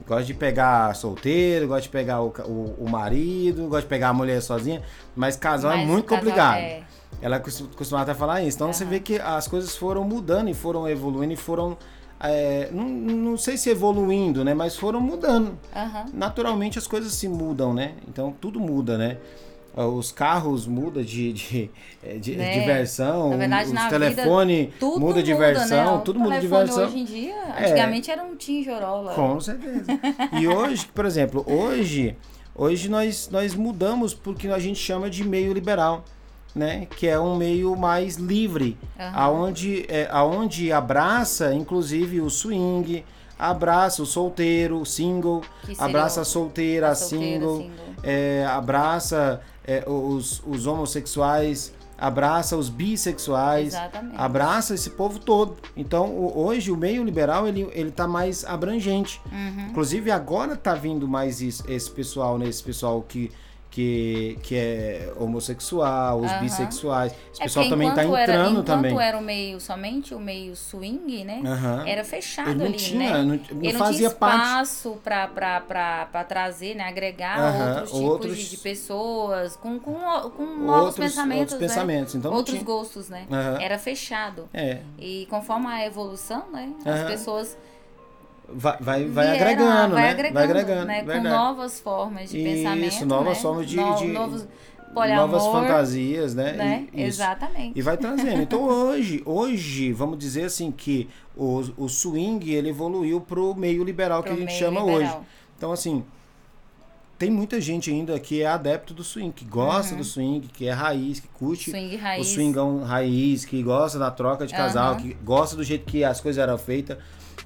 [SPEAKER 1] Gosto de pegar solteiro, gosto de pegar o, o, o marido, gosto de pegar a mulher sozinha, mas casal é
[SPEAKER 2] Mas
[SPEAKER 1] muito
[SPEAKER 2] o casal
[SPEAKER 1] complicado.
[SPEAKER 2] é-
[SPEAKER 1] Ela costu- costumava até falar isso. Então você
[SPEAKER 2] Aham.
[SPEAKER 1] vê que as coisas foram mudando e foram evoluindo e foram. É, não, não sei se evoluindo, né? Mas foram mudando
[SPEAKER 2] Aham.
[SPEAKER 1] naturalmente as coisas se mudam, né? Então tudo muda, né? Os carros mudam de, de, eh, de,
[SPEAKER 2] Né?
[SPEAKER 1] de versão,
[SPEAKER 2] Na verdade,
[SPEAKER 1] os
[SPEAKER 2] na
[SPEAKER 1] telefone
[SPEAKER 2] Tudo
[SPEAKER 1] muda de
[SPEAKER 2] né?
[SPEAKER 1] versão,
[SPEAKER 2] O
[SPEAKER 1] tudo muda de
[SPEAKER 2] telefone
[SPEAKER 1] versão.
[SPEAKER 2] Hoje em dia, antigamente era um tinjorola.
[SPEAKER 1] Com certeza. E hoje, por exemplo, hoje, hoje nós, nós mudamos porque a gente chama de meio liberal, né? Que é um meio mais livre,
[SPEAKER 2] Aham.
[SPEAKER 1] aonde, é, aonde abraça, inclusive, o swing, abraça o solteiro, single, abraça a solteira, a
[SPEAKER 2] solteira,
[SPEAKER 1] single,
[SPEAKER 2] single.
[SPEAKER 1] é, abraça é, os, os homossexuais, abraça os bissexuais,
[SPEAKER 2] Exatamente.
[SPEAKER 1] abraça esse povo todo. Então, o- hoje o meio liberal ele, ele tá mais abrangente.
[SPEAKER 2] Uhum.
[SPEAKER 1] Inclusive agora tá vindo mais isso- esse pessoal, né? Esse pessoal que, que, que é homossexual, os bissexuais. Esse
[SPEAKER 2] É
[SPEAKER 1] pessoal também tá
[SPEAKER 2] enquanto era-
[SPEAKER 1] entrando
[SPEAKER 2] enquanto
[SPEAKER 1] também.
[SPEAKER 2] era o meio, somente o meio swing, né? Era fechado
[SPEAKER 1] Ele não
[SPEAKER 2] ali,
[SPEAKER 1] tinha,
[SPEAKER 2] né?
[SPEAKER 1] não, não
[SPEAKER 2] Ele não
[SPEAKER 1] fazia
[SPEAKER 2] tinha
[SPEAKER 1] parte.
[SPEAKER 2] espaço pra, pra trazer, né? Agregar outros tipos
[SPEAKER 1] outros-
[SPEAKER 2] de, de pessoas com, com, com novos
[SPEAKER 1] Outros,
[SPEAKER 2] pensamentos,
[SPEAKER 1] outros
[SPEAKER 2] né?
[SPEAKER 1] pensamentos. Então
[SPEAKER 2] outros gostos, né? Era fechado.
[SPEAKER 1] É,
[SPEAKER 2] E conforme a evolução, né? As pessoas
[SPEAKER 1] vai, vai, vai
[SPEAKER 2] vieram,
[SPEAKER 1] agregando,
[SPEAKER 2] vai
[SPEAKER 1] né?
[SPEAKER 2] agregando,
[SPEAKER 1] vai agregando,
[SPEAKER 2] né? Com
[SPEAKER 1] verdade.
[SPEAKER 2] novas formas de
[SPEAKER 1] Isso,
[SPEAKER 2] pensamento,
[SPEAKER 1] novas
[SPEAKER 2] né?
[SPEAKER 1] formas de-
[SPEAKER 2] No-
[SPEAKER 1] de-
[SPEAKER 2] novos poliamor,
[SPEAKER 1] Novas fantasias, né?
[SPEAKER 2] né?
[SPEAKER 1] E- isso.
[SPEAKER 2] Exatamente.
[SPEAKER 1] E vai trazendo. Então (laughs) hoje, hoje, vamos dizer assim que o, o swing ele evoluiu pro meio liberal que
[SPEAKER 2] Pro
[SPEAKER 1] a gente chama
[SPEAKER 2] liberal.
[SPEAKER 1] hoje. Então assim, tem muita gente ainda que é adepto do swing, que gosta do swing, que é raiz, que curte
[SPEAKER 2] Swing
[SPEAKER 1] o
[SPEAKER 2] raiz.
[SPEAKER 1] swingão raiz, que gosta da troca de casal,
[SPEAKER 2] Aham.
[SPEAKER 1] que gosta do jeito que as coisas eram feitas,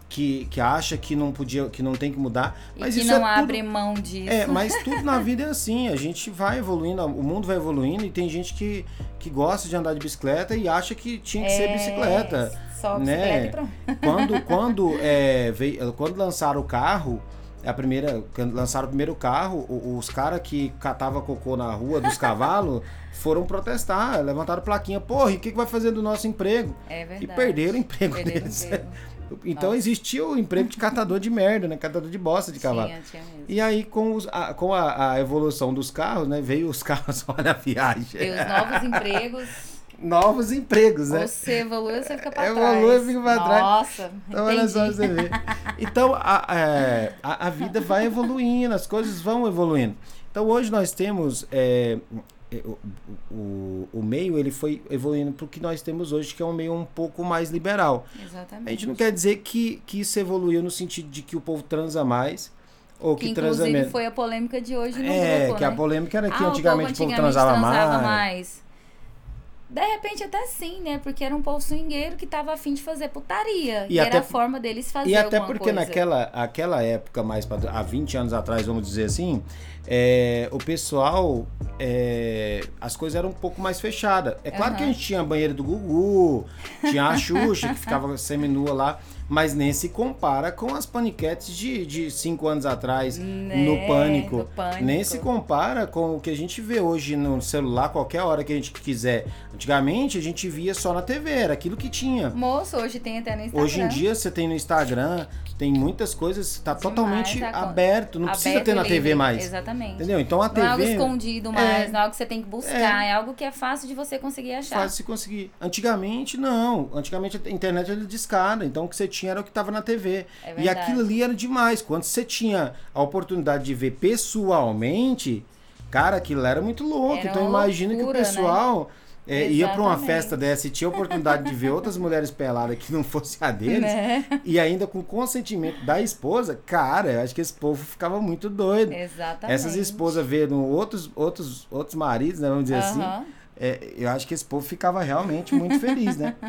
[SPEAKER 1] que, que acha que não podia, que não tem que mudar. Mas
[SPEAKER 2] e que
[SPEAKER 1] isso
[SPEAKER 2] não
[SPEAKER 1] é tudo
[SPEAKER 2] abre mão disso.
[SPEAKER 1] é, mas (laughs) tudo na vida é assim. A gente vai evoluindo, o mundo vai evoluindo e tem gente que, que gosta de andar de bicicleta e acha que tinha que ser
[SPEAKER 2] É,
[SPEAKER 1] bicicleta.
[SPEAKER 2] Só
[SPEAKER 1] né?
[SPEAKER 2] bicicleta e pronto. (laughs)
[SPEAKER 1] Quando, quando, é, veio, quando lançaram o carro, a primeira, quando lançaram o primeiro carro, os caras que catavam cocô na rua dos (laughs) cavalos foram protestar, levantaram plaquinha. Porra, e o que, que vai fazer do nosso emprego?
[SPEAKER 2] É verdade.
[SPEAKER 1] E perderam o emprego
[SPEAKER 2] Perderam
[SPEAKER 1] deles.
[SPEAKER 2] emprego.
[SPEAKER 1] Então
[SPEAKER 2] Nossa.
[SPEAKER 1] existia o emprego de catador de merda, né? Catador de bosta de cavalo.
[SPEAKER 2] Tinha, tinha mesmo.
[SPEAKER 1] E aí, com, os- a, com a, a evolução dos carros, né? Veio os (laughs) carros, olha a viagem.
[SPEAKER 2] E os novos empregos,
[SPEAKER 1] Novos empregos, né?
[SPEAKER 2] você evolui, você fica pra
[SPEAKER 1] Evolui,
[SPEAKER 2] trás.
[SPEAKER 1] fica pra trás.
[SPEAKER 2] Nossa,
[SPEAKER 1] Então, olha só
[SPEAKER 2] entendi.
[SPEAKER 1] você ver. Então, a, é, a, a vida vai evoluindo, as coisas vão evoluindo. Então, hoje nós temos... é, o, o, o meio, ele foi evoluindo pro que nós temos hoje, que é um meio um pouco mais liberal.
[SPEAKER 2] Exatamente.
[SPEAKER 1] A gente não quer dizer que, que isso evoluiu no sentido de que o povo transa mais ou que,
[SPEAKER 2] que
[SPEAKER 1] transa menos.
[SPEAKER 2] foi a polêmica de hoje no
[SPEAKER 1] É,
[SPEAKER 2] grupo,
[SPEAKER 1] que
[SPEAKER 2] né?
[SPEAKER 1] a polêmica era que
[SPEAKER 2] ah,
[SPEAKER 1] antigamente o povo
[SPEAKER 2] antigamente
[SPEAKER 1] transava, mais.
[SPEAKER 2] mais. De repente até sim, né? Porque era um povo swingueiro que tava afim de fazer putaria. E,
[SPEAKER 1] E
[SPEAKER 2] era
[SPEAKER 1] até-
[SPEAKER 2] a forma deles fazer
[SPEAKER 1] E até porque
[SPEAKER 2] coisa.
[SPEAKER 1] naquela aquela época, mais pra, há 20 anos atrás, vamos dizer assim, é, o pessoal, é, as coisas eram um pouco mais fechadas. É claro que a gente tinha banheiro do Gugu, tinha a Xuxa que ficava (laughs) seminua lá, mas nem se compara com as paniquetes de, de cinco anos atrás
[SPEAKER 2] Né,
[SPEAKER 1] no Pânico.
[SPEAKER 2] no Pânico.
[SPEAKER 1] Nem se compara com o que a gente vê hoje no celular, qualquer hora que a gente quiser. Antigamente a gente via só na TV, era aquilo que tinha.
[SPEAKER 2] Moço, hoje tem até no Instagram.
[SPEAKER 1] Hoje em dia você tem no Instagram, tem muitas coisas, tá totalmente
[SPEAKER 2] Demais, tá-
[SPEAKER 1] aberto, não precisa
[SPEAKER 2] Aberto
[SPEAKER 1] ter na TV mais.
[SPEAKER 2] Exatamente.
[SPEAKER 1] Entendeu? Então a
[SPEAKER 2] Não é algo
[SPEAKER 1] TV
[SPEAKER 2] escondido mais,
[SPEAKER 1] É.
[SPEAKER 2] não é algo que você tem que buscar, é, algo que é fácil de você conseguir achar.
[SPEAKER 1] faz se conseguir. Antigamente não, antigamente a internet era discada, então o que você tinha era o que estava na TV.
[SPEAKER 2] É
[SPEAKER 1] e aquilo ali era demais. Quando você tinha a oportunidade de ver pessoalmente, cara, aquilo era muito louco.
[SPEAKER 2] Era
[SPEAKER 1] então imagina que o
[SPEAKER 2] loucura, né?
[SPEAKER 1] É, ia para uma festa dessa e tinha a oportunidade de ver outras mulheres peladas que não fosse a deles.
[SPEAKER 2] Né?
[SPEAKER 1] E ainda com consentimento da esposa, cara, eu acho que esse povo ficava muito doido.
[SPEAKER 2] Exatamente.
[SPEAKER 1] Essas esposas vendo outros, outros, outros maridos, né? Vamos dizer assim.
[SPEAKER 2] Aham.
[SPEAKER 1] é, eu acho que esse povo ficava realmente muito feliz, né? (laughs)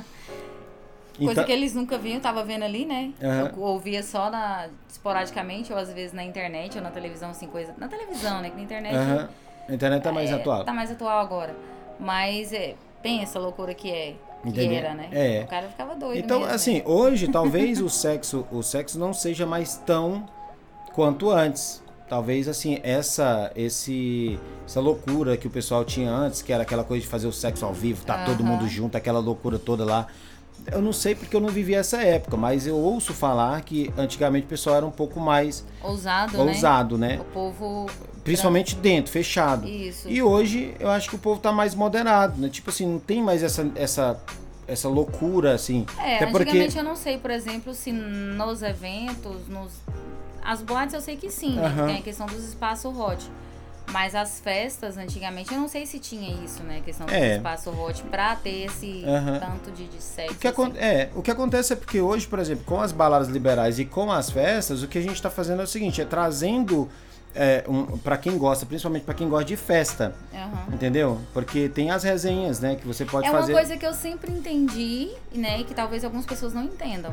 [SPEAKER 2] Coisa
[SPEAKER 1] Então,
[SPEAKER 2] que eles nunca viam, tava vendo ali, né?
[SPEAKER 1] Aham.
[SPEAKER 2] Eu ouvia só na, esporadicamente, ou às vezes na internet, ou na televisão, assim, coisa. Na televisão, né? Que na internet.
[SPEAKER 1] aham, a internet tá mais
[SPEAKER 2] é,
[SPEAKER 1] atual.
[SPEAKER 2] Tá mais atual agora. Mas é, pensa a loucura que é. Que era, né?
[SPEAKER 1] É.
[SPEAKER 2] O cara ficava doido.
[SPEAKER 1] Então,
[SPEAKER 2] mesmo,
[SPEAKER 1] assim,
[SPEAKER 2] né?
[SPEAKER 1] hoje talvez (laughs) o sexo, o sexo não seja mais tão quanto antes. Talvez assim, essa esse essa loucura que o pessoal tinha antes, que era aquela coisa de fazer o sexo ao vivo, tá todo mundo junto, aquela loucura toda lá. Eu não sei porque eu não vivi essa época, mas eu ouço falar que antigamente o pessoal era um pouco mais
[SPEAKER 2] Ousado, né?
[SPEAKER 1] ousado, né?
[SPEAKER 2] O povo.
[SPEAKER 1] Principalmente dentro, fechado.
[SPEAKER 2] Isso.
[SPEAKER 1] E hoje eu acho que o povo tá mais moderado, né? Tipo assim, não tem mais essa essa essa loucura assim.
[SPEAKER 2] É,
[SPEAKER 1] Até porque
[SPEAKER 2] antigamente eu não sei, por exemplo, se nos eventos, nos. As boates eu sei que sim, né? Tem a questão dos espaços hot. Mas as festas, antigamente, eu não sei se tinha isso, né? A questão do
[SPEAKER 1] É.
[SPEAKER 2] espaço hot pra ter esse
[SPEAKER 1] Aham.
[SPEAKER 2] tanto de, de sexo.
[SPEAKER 1] O que,
[SPEAKER 2] assim.
[SPEAKER 1] é, o que acontece é porque hoje, por exemplo, com as baladas liberais e com as festas, o que a gente está fazendo é o seguinte, é trazendo é, um, para quem gosta, principalmente para quem gosta de festa,
[SPEAKER 2] Aham.
[SPEAKER 1] entendeu? Porque tem as resenhas, né, que você pode
[SPEAKER 2] É uma
[SPEAKER 1] fazer.
[SPEAKER 2] coisa que eu sempre entendi, né? E que talvez algumas pessoas não entendam.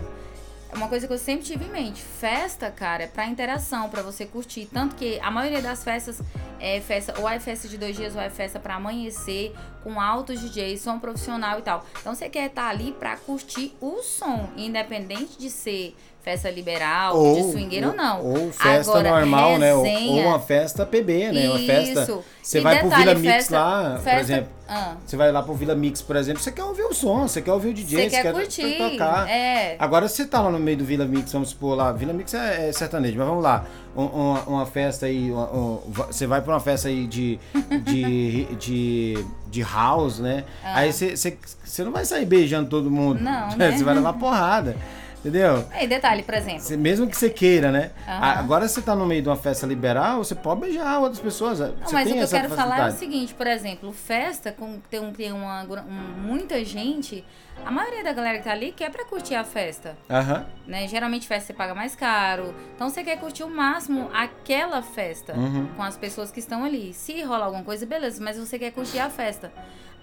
[SPEAKER 2] É uma coisa que eu sempre tive em mente. Festa, cara, é pra interação, pra você curtir. Tanto que a maioria das festas é festa, ou é festa de dois dias, ou é festa pra amanhecer, com altos DJs, som profissional e tal. Então você quer estar ali pra curtir o som, independente de ser festa liberal, de swingueiro ou não.
[SPEAKER 1] Ou festa
[SPEAKER 2] Agora,
[SPEAKER 1] normal, né? Ou,
[SPEAKER 2] resenha-
[SPEAKER 1] ou uma festa PB, né? Uma festa.
[SPEAKER 2] Isso.
[SPEAKER 1] Você vai pro
[SPEAKER 2] detalhe,
[SPEAKER 1] Vila Mix
[SPEAKER 2] festa-
[SPEAKER 1] lá, por
[SPEAKER 2] festa-
[SPEAKER 1] exemplo.
[SPEAKER 2] Ah.
[SPEAKER 1] Você vai lá pro Vila Mix, por exemplo, você quer ouvir o som, você quer ouvir o DJ,
[SPEAKER 2] Você quer
[SPEAKER 1] to-
[SPEAKER 2] curtir.
[SPEAKER 1] tocar.
[SPEAKER 2] É.
[SPEAKER 1] Agora você tá lá no meio do Vila Mix, vamos supor lá, Vila Mix é, é sertanejo, mas vamos lá, um- uma, uma festa aí, uma- um- você vai pra uma festa aí de, de, (laughs) de, de house, né? Aí você, não vai sair beijando todo mundo.
[SPEAKER 2] Ah. Não, (laughs) né?
[SPEAKER 1] Você vai levar porrada, entendeu?
[SPEAKER 2] É, e detalhe, por exemplo.
[SPEAKER 1] Você- mesmo que você queira, né? A- Agora você tá no meio de uma festa liberal, você pode beijar outras pessoas.
[SPEAKER 2] Não, mas o que eu quero falar é o
[SPEAKER 1] facilidade.
[SPEAKER 2] seguinte, por exemplo, festa com tem, um, tem uma, um- muita gente, a maioria da galera que tá ali quer pra curtir a festa,
[SPEAKER 1] Aham.
[SPEAKER 2] né? Geralmente festa você paga mais caro, então você quer curtir o máximo aquela festa
[SPEAKER 1] Uhum.
[SPEAKER 2] com as pessoas que estão ali. Se rola alguma coisa, beleza, mas você quer curtir a festa.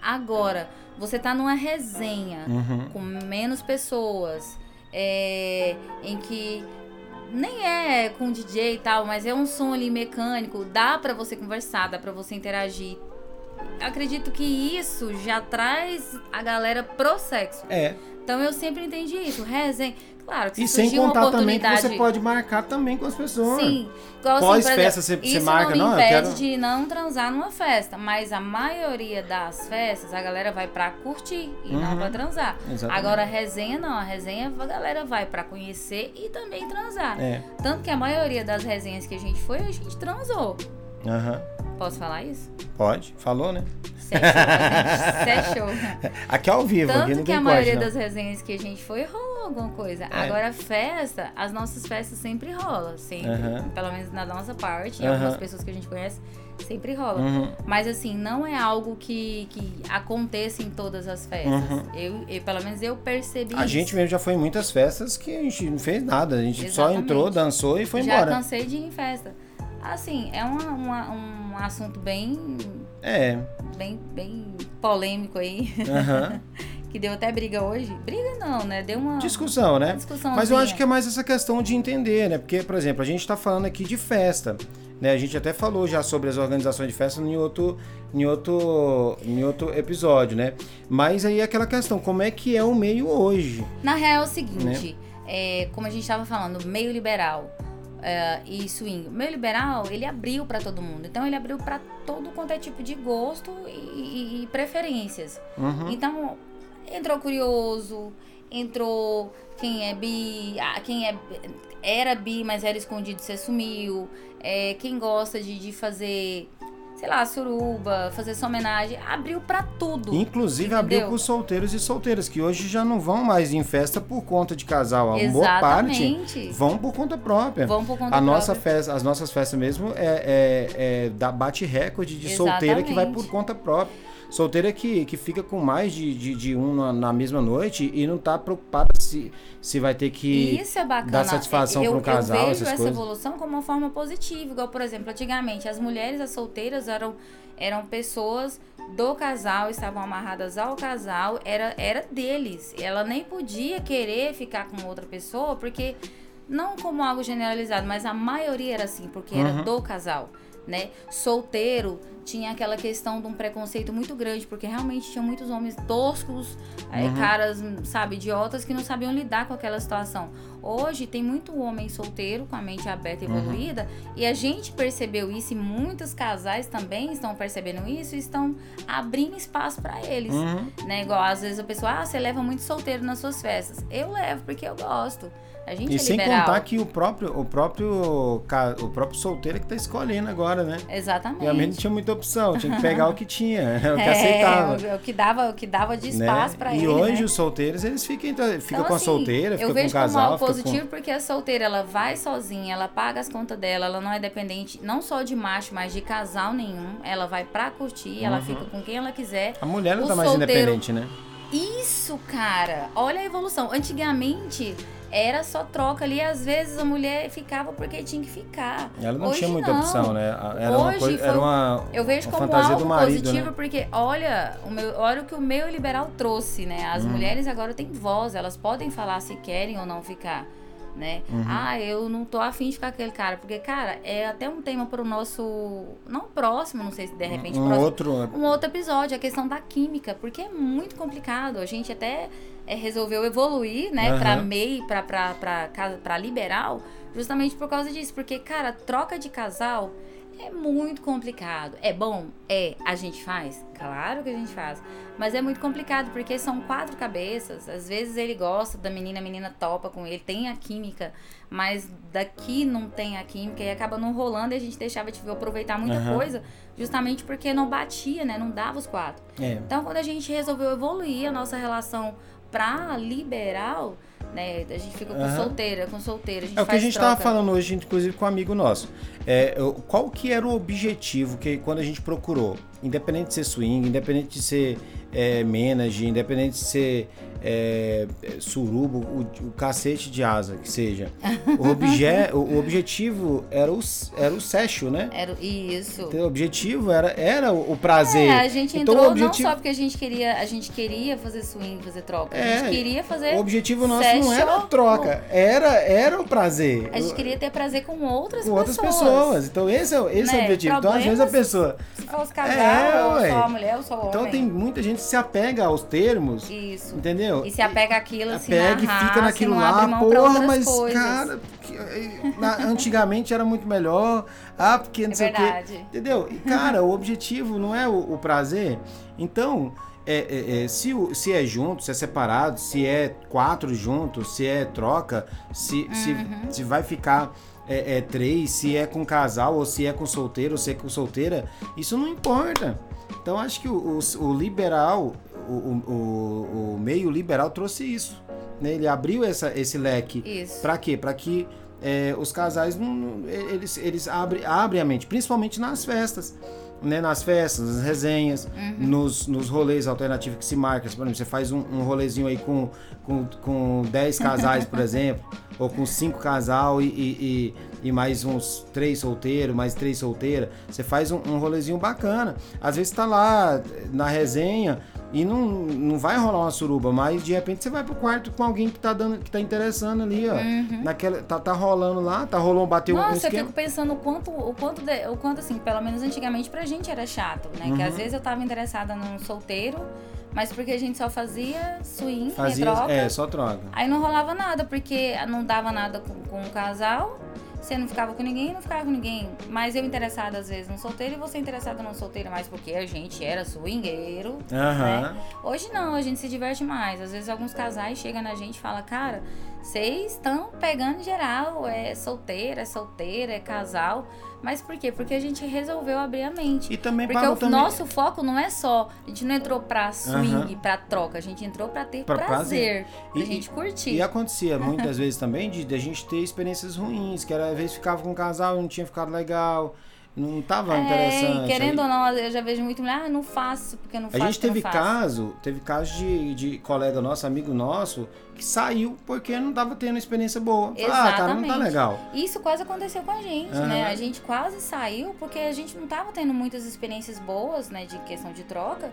[SPEAKER 2] Agora, você tá numa resenha
[SPEAKER 1] Uhum.
[SPEAKER 2] com menos pessoas, é, em que nem é com DJ e tal, mas é um som ali mecânico, dá pra você conversar, dá pra você interagir. Acredito que isso já traz a galera pro sexo.
[SPEAKER 1] É.
[SPEAKER 2] Então eu sempre entendi isso, resenha. Claro que
[SPEAKER 1] E sem contar também que você pode marcar também com as pessoas.
[SPEAKER 2] Sim, igual assim,
[SPEAKER 1] Pós
[SPEAKER 2] por
[SPEAKER 1] festa, você- você marca,
[SPEAKER 2] não,
[SPEAKER 1] não, eu
[SPEAKER 2] impede
[SPEAKER 1] quero-
[SPEAKER 2] de não transar numa festa, mas a maioria das festas a galera vai pra curtir e não
[SPEAKER 1] Uhum.
[SPEAKER 2] pra transar.
[SPEAKER 1] Exatamente.
[SPEAKER 2] Agora a resenha não, a resenha a galera vai pra conhecer e também transar.
[SPEAKER 1] É.
[SPEAKER 2] Tanto que a maioria das resenhas que a gente foi, a gente transou.
[SPEAKER 1] Aham.
[SPEAKER 2] Posso falar isso?
[SPEAKER 1] Pode. Falou, né?
[SPEAKER 2] Isso é show, gente. Isso é show. (laughs)
[SPEAKER 1] Aqui é ao vivo, aqui
[SPEAKER 2] Tanto
[SPEAKER 1] não
[SPEAKER 2] que a maioria
[SPEAKER 1] não.
[SPEAKER 2] das resenhas que a gente foi, rolou alguma coisa.
[SPEAKER 1] É.
[SPEAKER 2] Agora, festa, as nossas festas sempre rolam. Sempre.
[SPEAKER 1] Aham.
[SPEAKER 2] Pelo menos na nossa parte.
[SPEAKER 1] Aham.
[SPEAKER 2] Algumas pessoas que a gente conhece, sempre rola.
[SPEAKER 1] Uhum.
[SPEAKER 2] Mas assim, não é algo que, que aconteça em todas as festas.
[SPEAKER 1] Uhum.
[SPEAKER 2] Eu, eu- pelo menos eu percebi
[SPEAKER 1] A
[SPEAKER 2] isso.
[SPEAKER 1] gente mesmo já foi em muitas festas que a gente não fez nada. A gente só
[SPEAKER 2] Exatamente.
[SPEAKER 1] entrou, dançou e foi
[SPEAKER 2] Já
[SPEAKER 1] embora.
[SPEAKER 2] cansei de ir em festa. Assim, é uma- uma- um assunto bem.
[SPEAKER 1] É.
[SPEAKER 2] bem, bem polêmico aí.
[SPEAKER 1] Aham. (laughs)
[SPEAKER 2] que deu até briga hoje. Briga não, né? Deu uma
[SPEAKER 1] Discussão, né?
[SPEAKER 2] discussão.
[SPEAKER 1] Mas eu acho que é mais essa questão de entender, né? Porque, por exemplo, a gente está falando aqui de festa. Né? A gente até falou já sobre as organizações de festa em outro, em outro, em outro episódio, né? Mas aí é aquela questão, como é que é o meio hoje?
[SPEAKER 2] Na real é o seguinte,
[SPEAKER 1] Né?
[SPEAKER 2] é, como a gente estava falando, meio liberal é, e swing. Meio liberal, ele abriu para todo mundo. Então ele abriu para todo quanto é tipo de gosto e, e- e preferências.
[SPEAKER 1] Uhum.
[SPEAKER 2] Então entrou curioso, entrou quem é bi, ah, quem é era bi, mas era escondido, se assumiu. É, quem gosta de, de fazer, sei lá, suruba, fazer sua homenagem, abriu pra tudo.
[SPEAKER 1] Inclusive abriu
[SPEAKER 2] Entendeu?
[SPEAKER 1] para os solteiros e solteiras, que hoje já não vão mais em festa por conta de casal. A boa parte
[SPEAKER 2] Exatamente.
[SPEAKER 1] vão por conta própria.
[SPEAKER 2] Vão por conta
[SPEAKER 1] A nossa
[SPEAKER 2] própria.
[SPEAKER 1] festa, as nossas festas mesmo é, é, é da bate recorde de solteira que vai por
[SPEAKER 2] Exatamente.
[SPEAKER 1] conta própria. Solteira que, que fica com mais de, de, de um na, na mesma noite e não tá preocupada se, se vai ter que.
[SPEAKER 2] Isso é bacana.
[SPEAKER 1] dar satisfação pra um casal,
[SPEAKER 2] Eu vejo
[SPEAKER 1] essas
[SPEAKER 2] essa
[SPEAKER 1] coisas.
[SPEAKER 2] evolução como uma forma positiva. Igual, por exemplo, antigamente, as mulheres, as solteiras, eram, eram pessoas do casal, estavam amarradas ao casal, era, era deles. Ela nem podia querer ficar com outra pessoa, porque, não como algo generalizado, mas a maioria era assim, porque era
[SPEAKER 1] Uhum.
[SPEAKER 2] do casal. Né? Solteiro tinha aquela questão de um preconceito muito grande, porque realmente tinha muitos homens toscos, é,
[SPEAKER 1] Uhum.
[SPEAKER 2] caras, sabe, idiotas que não sabiam lidar com aquela situação. Hoje tem muito homem solteiro com a mente aberta e
[SPEAKER 1] Uhum.
[SPEAKER 2] evoluída, e a gente percebeu isso, e muitos casais também estão percebendo isso e estão abrindo espaço para eles.
[SPEAKER 1] Uhum.
[SPEAKER 2] Né? Igual às vezes a pessoa, ah, você leva muito solteiro nas suas festas. Eu levo porque eu gosto. A gente
[SPEAKER 1] E
[SPEAKER 2] é
[SPEAKER 1] sem
[SPEAKER 2] liberal.
[SPEAKER 1] contar que o próprio, o próprio, o próprio solteiro é que tá escolhendo agora, né?
[SPEAKER 2] Exatamente.
[SPEAKER 1] Realmente não tinha muita opção, tinha que pegar o que tinha, (laughs) o que
[SPEAKER 2] É,
[SPEAKER 1] aceitava.
[SPEAKER 2] o- que dava, o que dava de
[SPEAKER 1] né?
[SPEAKER 2] espaço para
[SPEAKER 1] E
[SPEAKER 2] ele.
[SPEAKER 1] hoje
[SPEAKER 2] né?
[SPEAKER 1] os solteiros, eles ficam, ficam
[SPEAKER 2] Então,
[SPEAKER 1] com a
[SPEAKER 2] assim,
[SPEAKER 1] solteira,
[SPEAKER 2] eu
[SPEAKER 1] ficam com
[SPEAKER 2] vejo
[SPEAKER 1] o casal,
[SPEAKER 2] como algo
[SPEAKER 1] fica com...
[SPEAKER 2] positivo porque a solteira ela vai sozinha, ela paga as contas dela, ela não é dependente não só de macho, mas de casal nenhum. Ela vai pra curtir, ela
[SPEAKER 1] Uhum.
[SPEAKER 2] fica com quem ela quiser.
[SPEAKER 1] A mulher não
[SPEAKER 2] o
[SPEAKER 1] tá mais
[SPEAKER 2] solteiro-
[SPEAKER 1] independente, né?
[SPEAKER 2] Isso, cara, olha a evolução. Antigamente era só troca ali, às vezes a mulher ficava porque tinha que ficar.
[SPEAKER 1] Ela não
[SPEAKER 2] Hoje
[SPEAKER 1] tinha muita
[SPEAKER 2] não.
[SPEAKER 1] opção, né? Era uma
[SPEAKER 2] Hoje
[SPEAKER 1] coisa,
[SPEAKER 2] foi
[SPEAKER 1] era
[SPEAKER 2] um-
[SPEAKER 1] uma,
[SPEAKER 2] Eu vejo
[SPEAKER 1] uma
[SPEAKER 2] como algo
[SPEAKER 1] do marido,
[SPEAKER 2] positivo
[SPEAKER 1] né?
[SPEAKER 2] porque olha o, meu, olha o que o meio liberal trouxe, né? As
[SPEAKER 1] Uhum.
[SPEAKER 2] mulheres agora têm voz, elas podem falar se querem ou não ficar, né?
[SPEAKER 1] Uhum.
[SPEAKER 2] Ah, eu não tô afim de ficar com aquele cara, porque cara, é até um tema para o nosso não próximo, não sei se de repente
[SPEAKER 1] Um
[SPEAKER 2] próximo,
[SPEAKER 1] outro...
[SPEAKER 2] um outro episódio, a questão da química, porque é muito complicado. A gente até é, resolveu evoluir, né,
[SPEAKER 1] Aham.
[SPEAKER 2] pra MEI, pra, pra, pra, casa- pra liberal, justamente por causa disso. Porque, cara, troca de casal é muito complicado. É bom? É. A gente faz? Claro que a gente faz. Mas é muito complicado, porque são quatro cabeças. Às vezes ele gosta da menina, a menina topa com ele, tem a química, mas daqui não tem a química e acaba não rolando e a gente deixava de aproveitar muita
[SPEAKER 1] Aham.
[SPEAKER 2] coisa, justamente porque não batia, né? Não dava os quatro.
[SPEAKER 1] É,
[SPEAKER 2] Então, quando a gente resolveu evoluir a nossa relação pra liberal, né? A gente fica com
[SPEAKER 1] Aham.
[SPEAKER 2] solteira, com solteira.
[SPEAKER 1] É o que a gente estava falando hoje, inclusive com um amigo nosso. É, qual que era o objetivo que quando a gente procurou? Independente de ser swing, independente de ser é, menage, independente de ser é, surubo, o, o cacete de asa que seja. O, obje, o, o objetivo era o, era o sexo, né?
[SPEAKER 2] Era isso.
[SPEAKER 1] Então, O objetivo era, era o prazer.
[SPEAKER 2] É, a gente
[SPEAKER 1] Então,
[SPEAKER 2] entrou
[SPEAKER 1] objetivo-
[SPEAKER 2] não só porque a gente queria, a gente queria fazer swing, fazer troca. A
[SPEAKER 1] É,
[SPEAKER 2] gente queria fazer.
[SPEAKER 1] O objetivo nosso
[SPEAKER 2] sexo
[SPEAKER 1] não era troca, era, era o prazer.
[SPEAKER 2] A gente queria ter prazer com outras
[SPEAKER 1] com outras
[SPEAKER 2] pessoas.
[SPEAKER 1] pessoas. Então esse é, o- esse é o
[SPEAKER 2] Né,
[SPEAKER 1] objetivo. Então às vezes a
[SPEAKER 2] problemas-
[SPEAKER 1] pessoa.
[SPEAKER 2] Se fosse casal,
[SPEAKER 1] É,
[SPEAKER 2] ou só a mulher, ou só o homem.
[SPEAKER 1] Então tem muita gente que se apega aos termos,
[SPEAKER 2] Isso.
[SPEAKER 1] entendeu?
[SPEAKER 2] E se apega àquilo, assim,
[SPEAKER 1] Apega e
[SPEAKER 2] na
[SPEAKER 1] fica
[SPEAKER 2] raça,
[SPEAKER 1] naquilo
[SPEAKER 2] não
[SPEAKER 1] lá, porra, mas
[SPEAKER 2] coisas.
[SPEAKER 1] cara, que- na- antigamente era muito melhor. Ah, porque não
[SPEAKER 2] É
[SPEAKER 1] sei o quê.
[SPEAKER 2] verdade.
[SPEAKER 1] Entendeu? E, cara, o objetivo não é o, o prazer. Então, é, é, é, se, se é junto, se é separado, se é quatro juntos, se é troca, se, se,
[SPEAKER 2] Uhum.
[SPEAKER 1] se vai ficar é, é, três, se é com casal, ou se é com solteiro, ou se é com solteira, isso não importa. Então, acho que o, o- o liberal, o, o, o- meio liberal trouxe isso. né? Ele abriu essa, esse leque.
[SPEAKER 2] Isso.
[SPEAKER 1] Pra quê? Pra que é, os casais não, eles, eles abrem, abrem a mente, principalmente nas festas. né, nas festas, nas resenhas,
[SPEAKER 2] Uhum.
[SPEAKER 1] nos, nos rolês alternativos que se marca. Por exemplo, você faz um, um rolezinho aí com, com, com 10 casais, por (laughs) exemplo, ou com 5 casal e, e, e- e mais uns 3 solteiros, mais 3 solteiras. Você faz um, um rolezinho bacana. Às vezes tá lá na resenha e não, não vai rolar uma suruba, mas de repente você vai pro quarto com alguém que tá dando, que tá interessando ali, ó. Naquela, tá, tá rolando lá, tá rolando, bateu um
[SPEAKER 2] Uhum. Nossa, eu
[SPEAKER 1] esquema.
[SPEAKER 2] fico pensando o quanto, o quanto, de- o quanto assim, pelo menos antigamente pra gente era chato, né? Que às
[SPEAKER 1] Uhum.
[SPEAKER 2] vezes eu tava interessada num solteiro, mas porque a gente só fazia swing,
[SPEAKER 1] Fazia,
[SPEAKER 2] troca.
[SPEAKER 1] é, só troca.
[SPEAKER 2] Aí não rolava nada, porque não dava nada com, com o casal. Você não ficava com ninguém, não ficava com ninguém. Mas eu interessada às vezes no solteiro e você interessada no solteiro mais porque a gente era swingueiro.
[SPEAKER 1] Aham.
[SPEAKER 2] né? Hoje não, a gente se diverte mais. Às vezes alguns casais chegam na gente e falam, cara, vocês estão pegando geral, é solteira, é solteira, é casal. Mas por quê? Porque a gente resolveu abrir a mente.
[SPEAKER 1] E também
[SPEAKER 2] Porque o
[SPEAKER 1] também.
[SPEAKER 2] nosso foco não é só, a gente não entrou pra swing, pra troca, a gente entrou pra ter
[SPEAKER 1] Pra
[SPEAKER 2] prazer, pra
[SPEAKER 1] E-
[SPEAKER 2] gente curtir.
[SPEAKER 1] E acontecia (laughs) muitas vezes também de, de a gente ter experiências ruins, que era, às vezes ficava com um casal e não tinha ficado legal, não tava
[SPEAKER 2] É,
[SPEAKER 1] interessante.
[SPEAKER 2] e querendo ou não, eu já vejo muito mulher, ah, não faço porque não
[SPEAKER 1] A
[SPEAKER 2] faço.
[SPEAKER 1] gente
[SPEAKER 2] porque
[SPEAKER 1] teve caso, teve caso de, de colega nosso, amigo nosso, que saiu porque não tava tendo experiência boa. Falou, ah, cara, não tá
[SPEAKER 2] Exatamente.
[SPEAKER 1] legal.
[SPEAKER 2] Isso quase aconteceu com a gente,
[SPEAKER 1] Aham.
[SPEAKER 2] né? A gente quase saiu porque a gente não tava tendo muitas experiências boas, né, de questão de troca.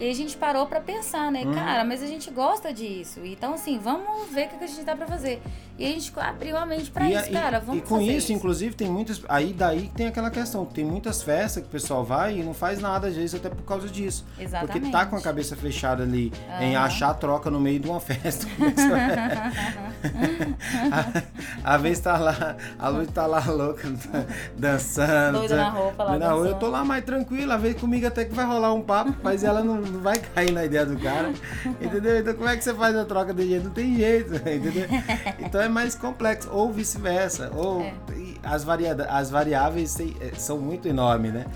[SPEAKER 2] E aí a gente parou pra pensar, né?
[SPEAKER 1] Uhum.
[SPEAKER 2] Cara, mas a gente gosta disso. Então, assim, vamos ver o que a gente dá pra fazer. E a gente abriu a mente pra
[SPEAKER 1] e,
[SPEAKER 2] isso,
[SPEAKER 1] e-
[SPEAKER 2] cara. Vamos
[SPEAKER 1] e com
[SPEAKER 2] fazer
[SPEAKER 1] isso, inclusive, tem muitas. Aí daí tem aquela questão, tem muitas festas que o pessoal vai e não faz nada, às vezes, até por causa disso.
[SPEAKER 2] Exatamente.
[SPEAKER 1] Porque tá com a cabeça fechada ali em
[SPEAKER 2] Aham.
[SPEAKER 1] achar troca no meio de uma (laughs) festa. (laughs) A, (laughs) a vez tá lá, a luz tá lá louca, dançando.
[SPEAKER 2] Doida na roupa lá
[SPEAKER 1] na rua. Eu tô lá mais tranquila, a vez comigo até que vai rolar um papo, mas ela não, não vai cair na ideia do cara. Entendeu? Então como é que você faz a troca de jeito? Não tem jeito, (laughs) entendeu? Então é mais complexo, ou vice-versa. Ou
[SPEAKER 2] É.
[SPEAKER 1] as, variada, as variáveis eh, são muito enormes, né?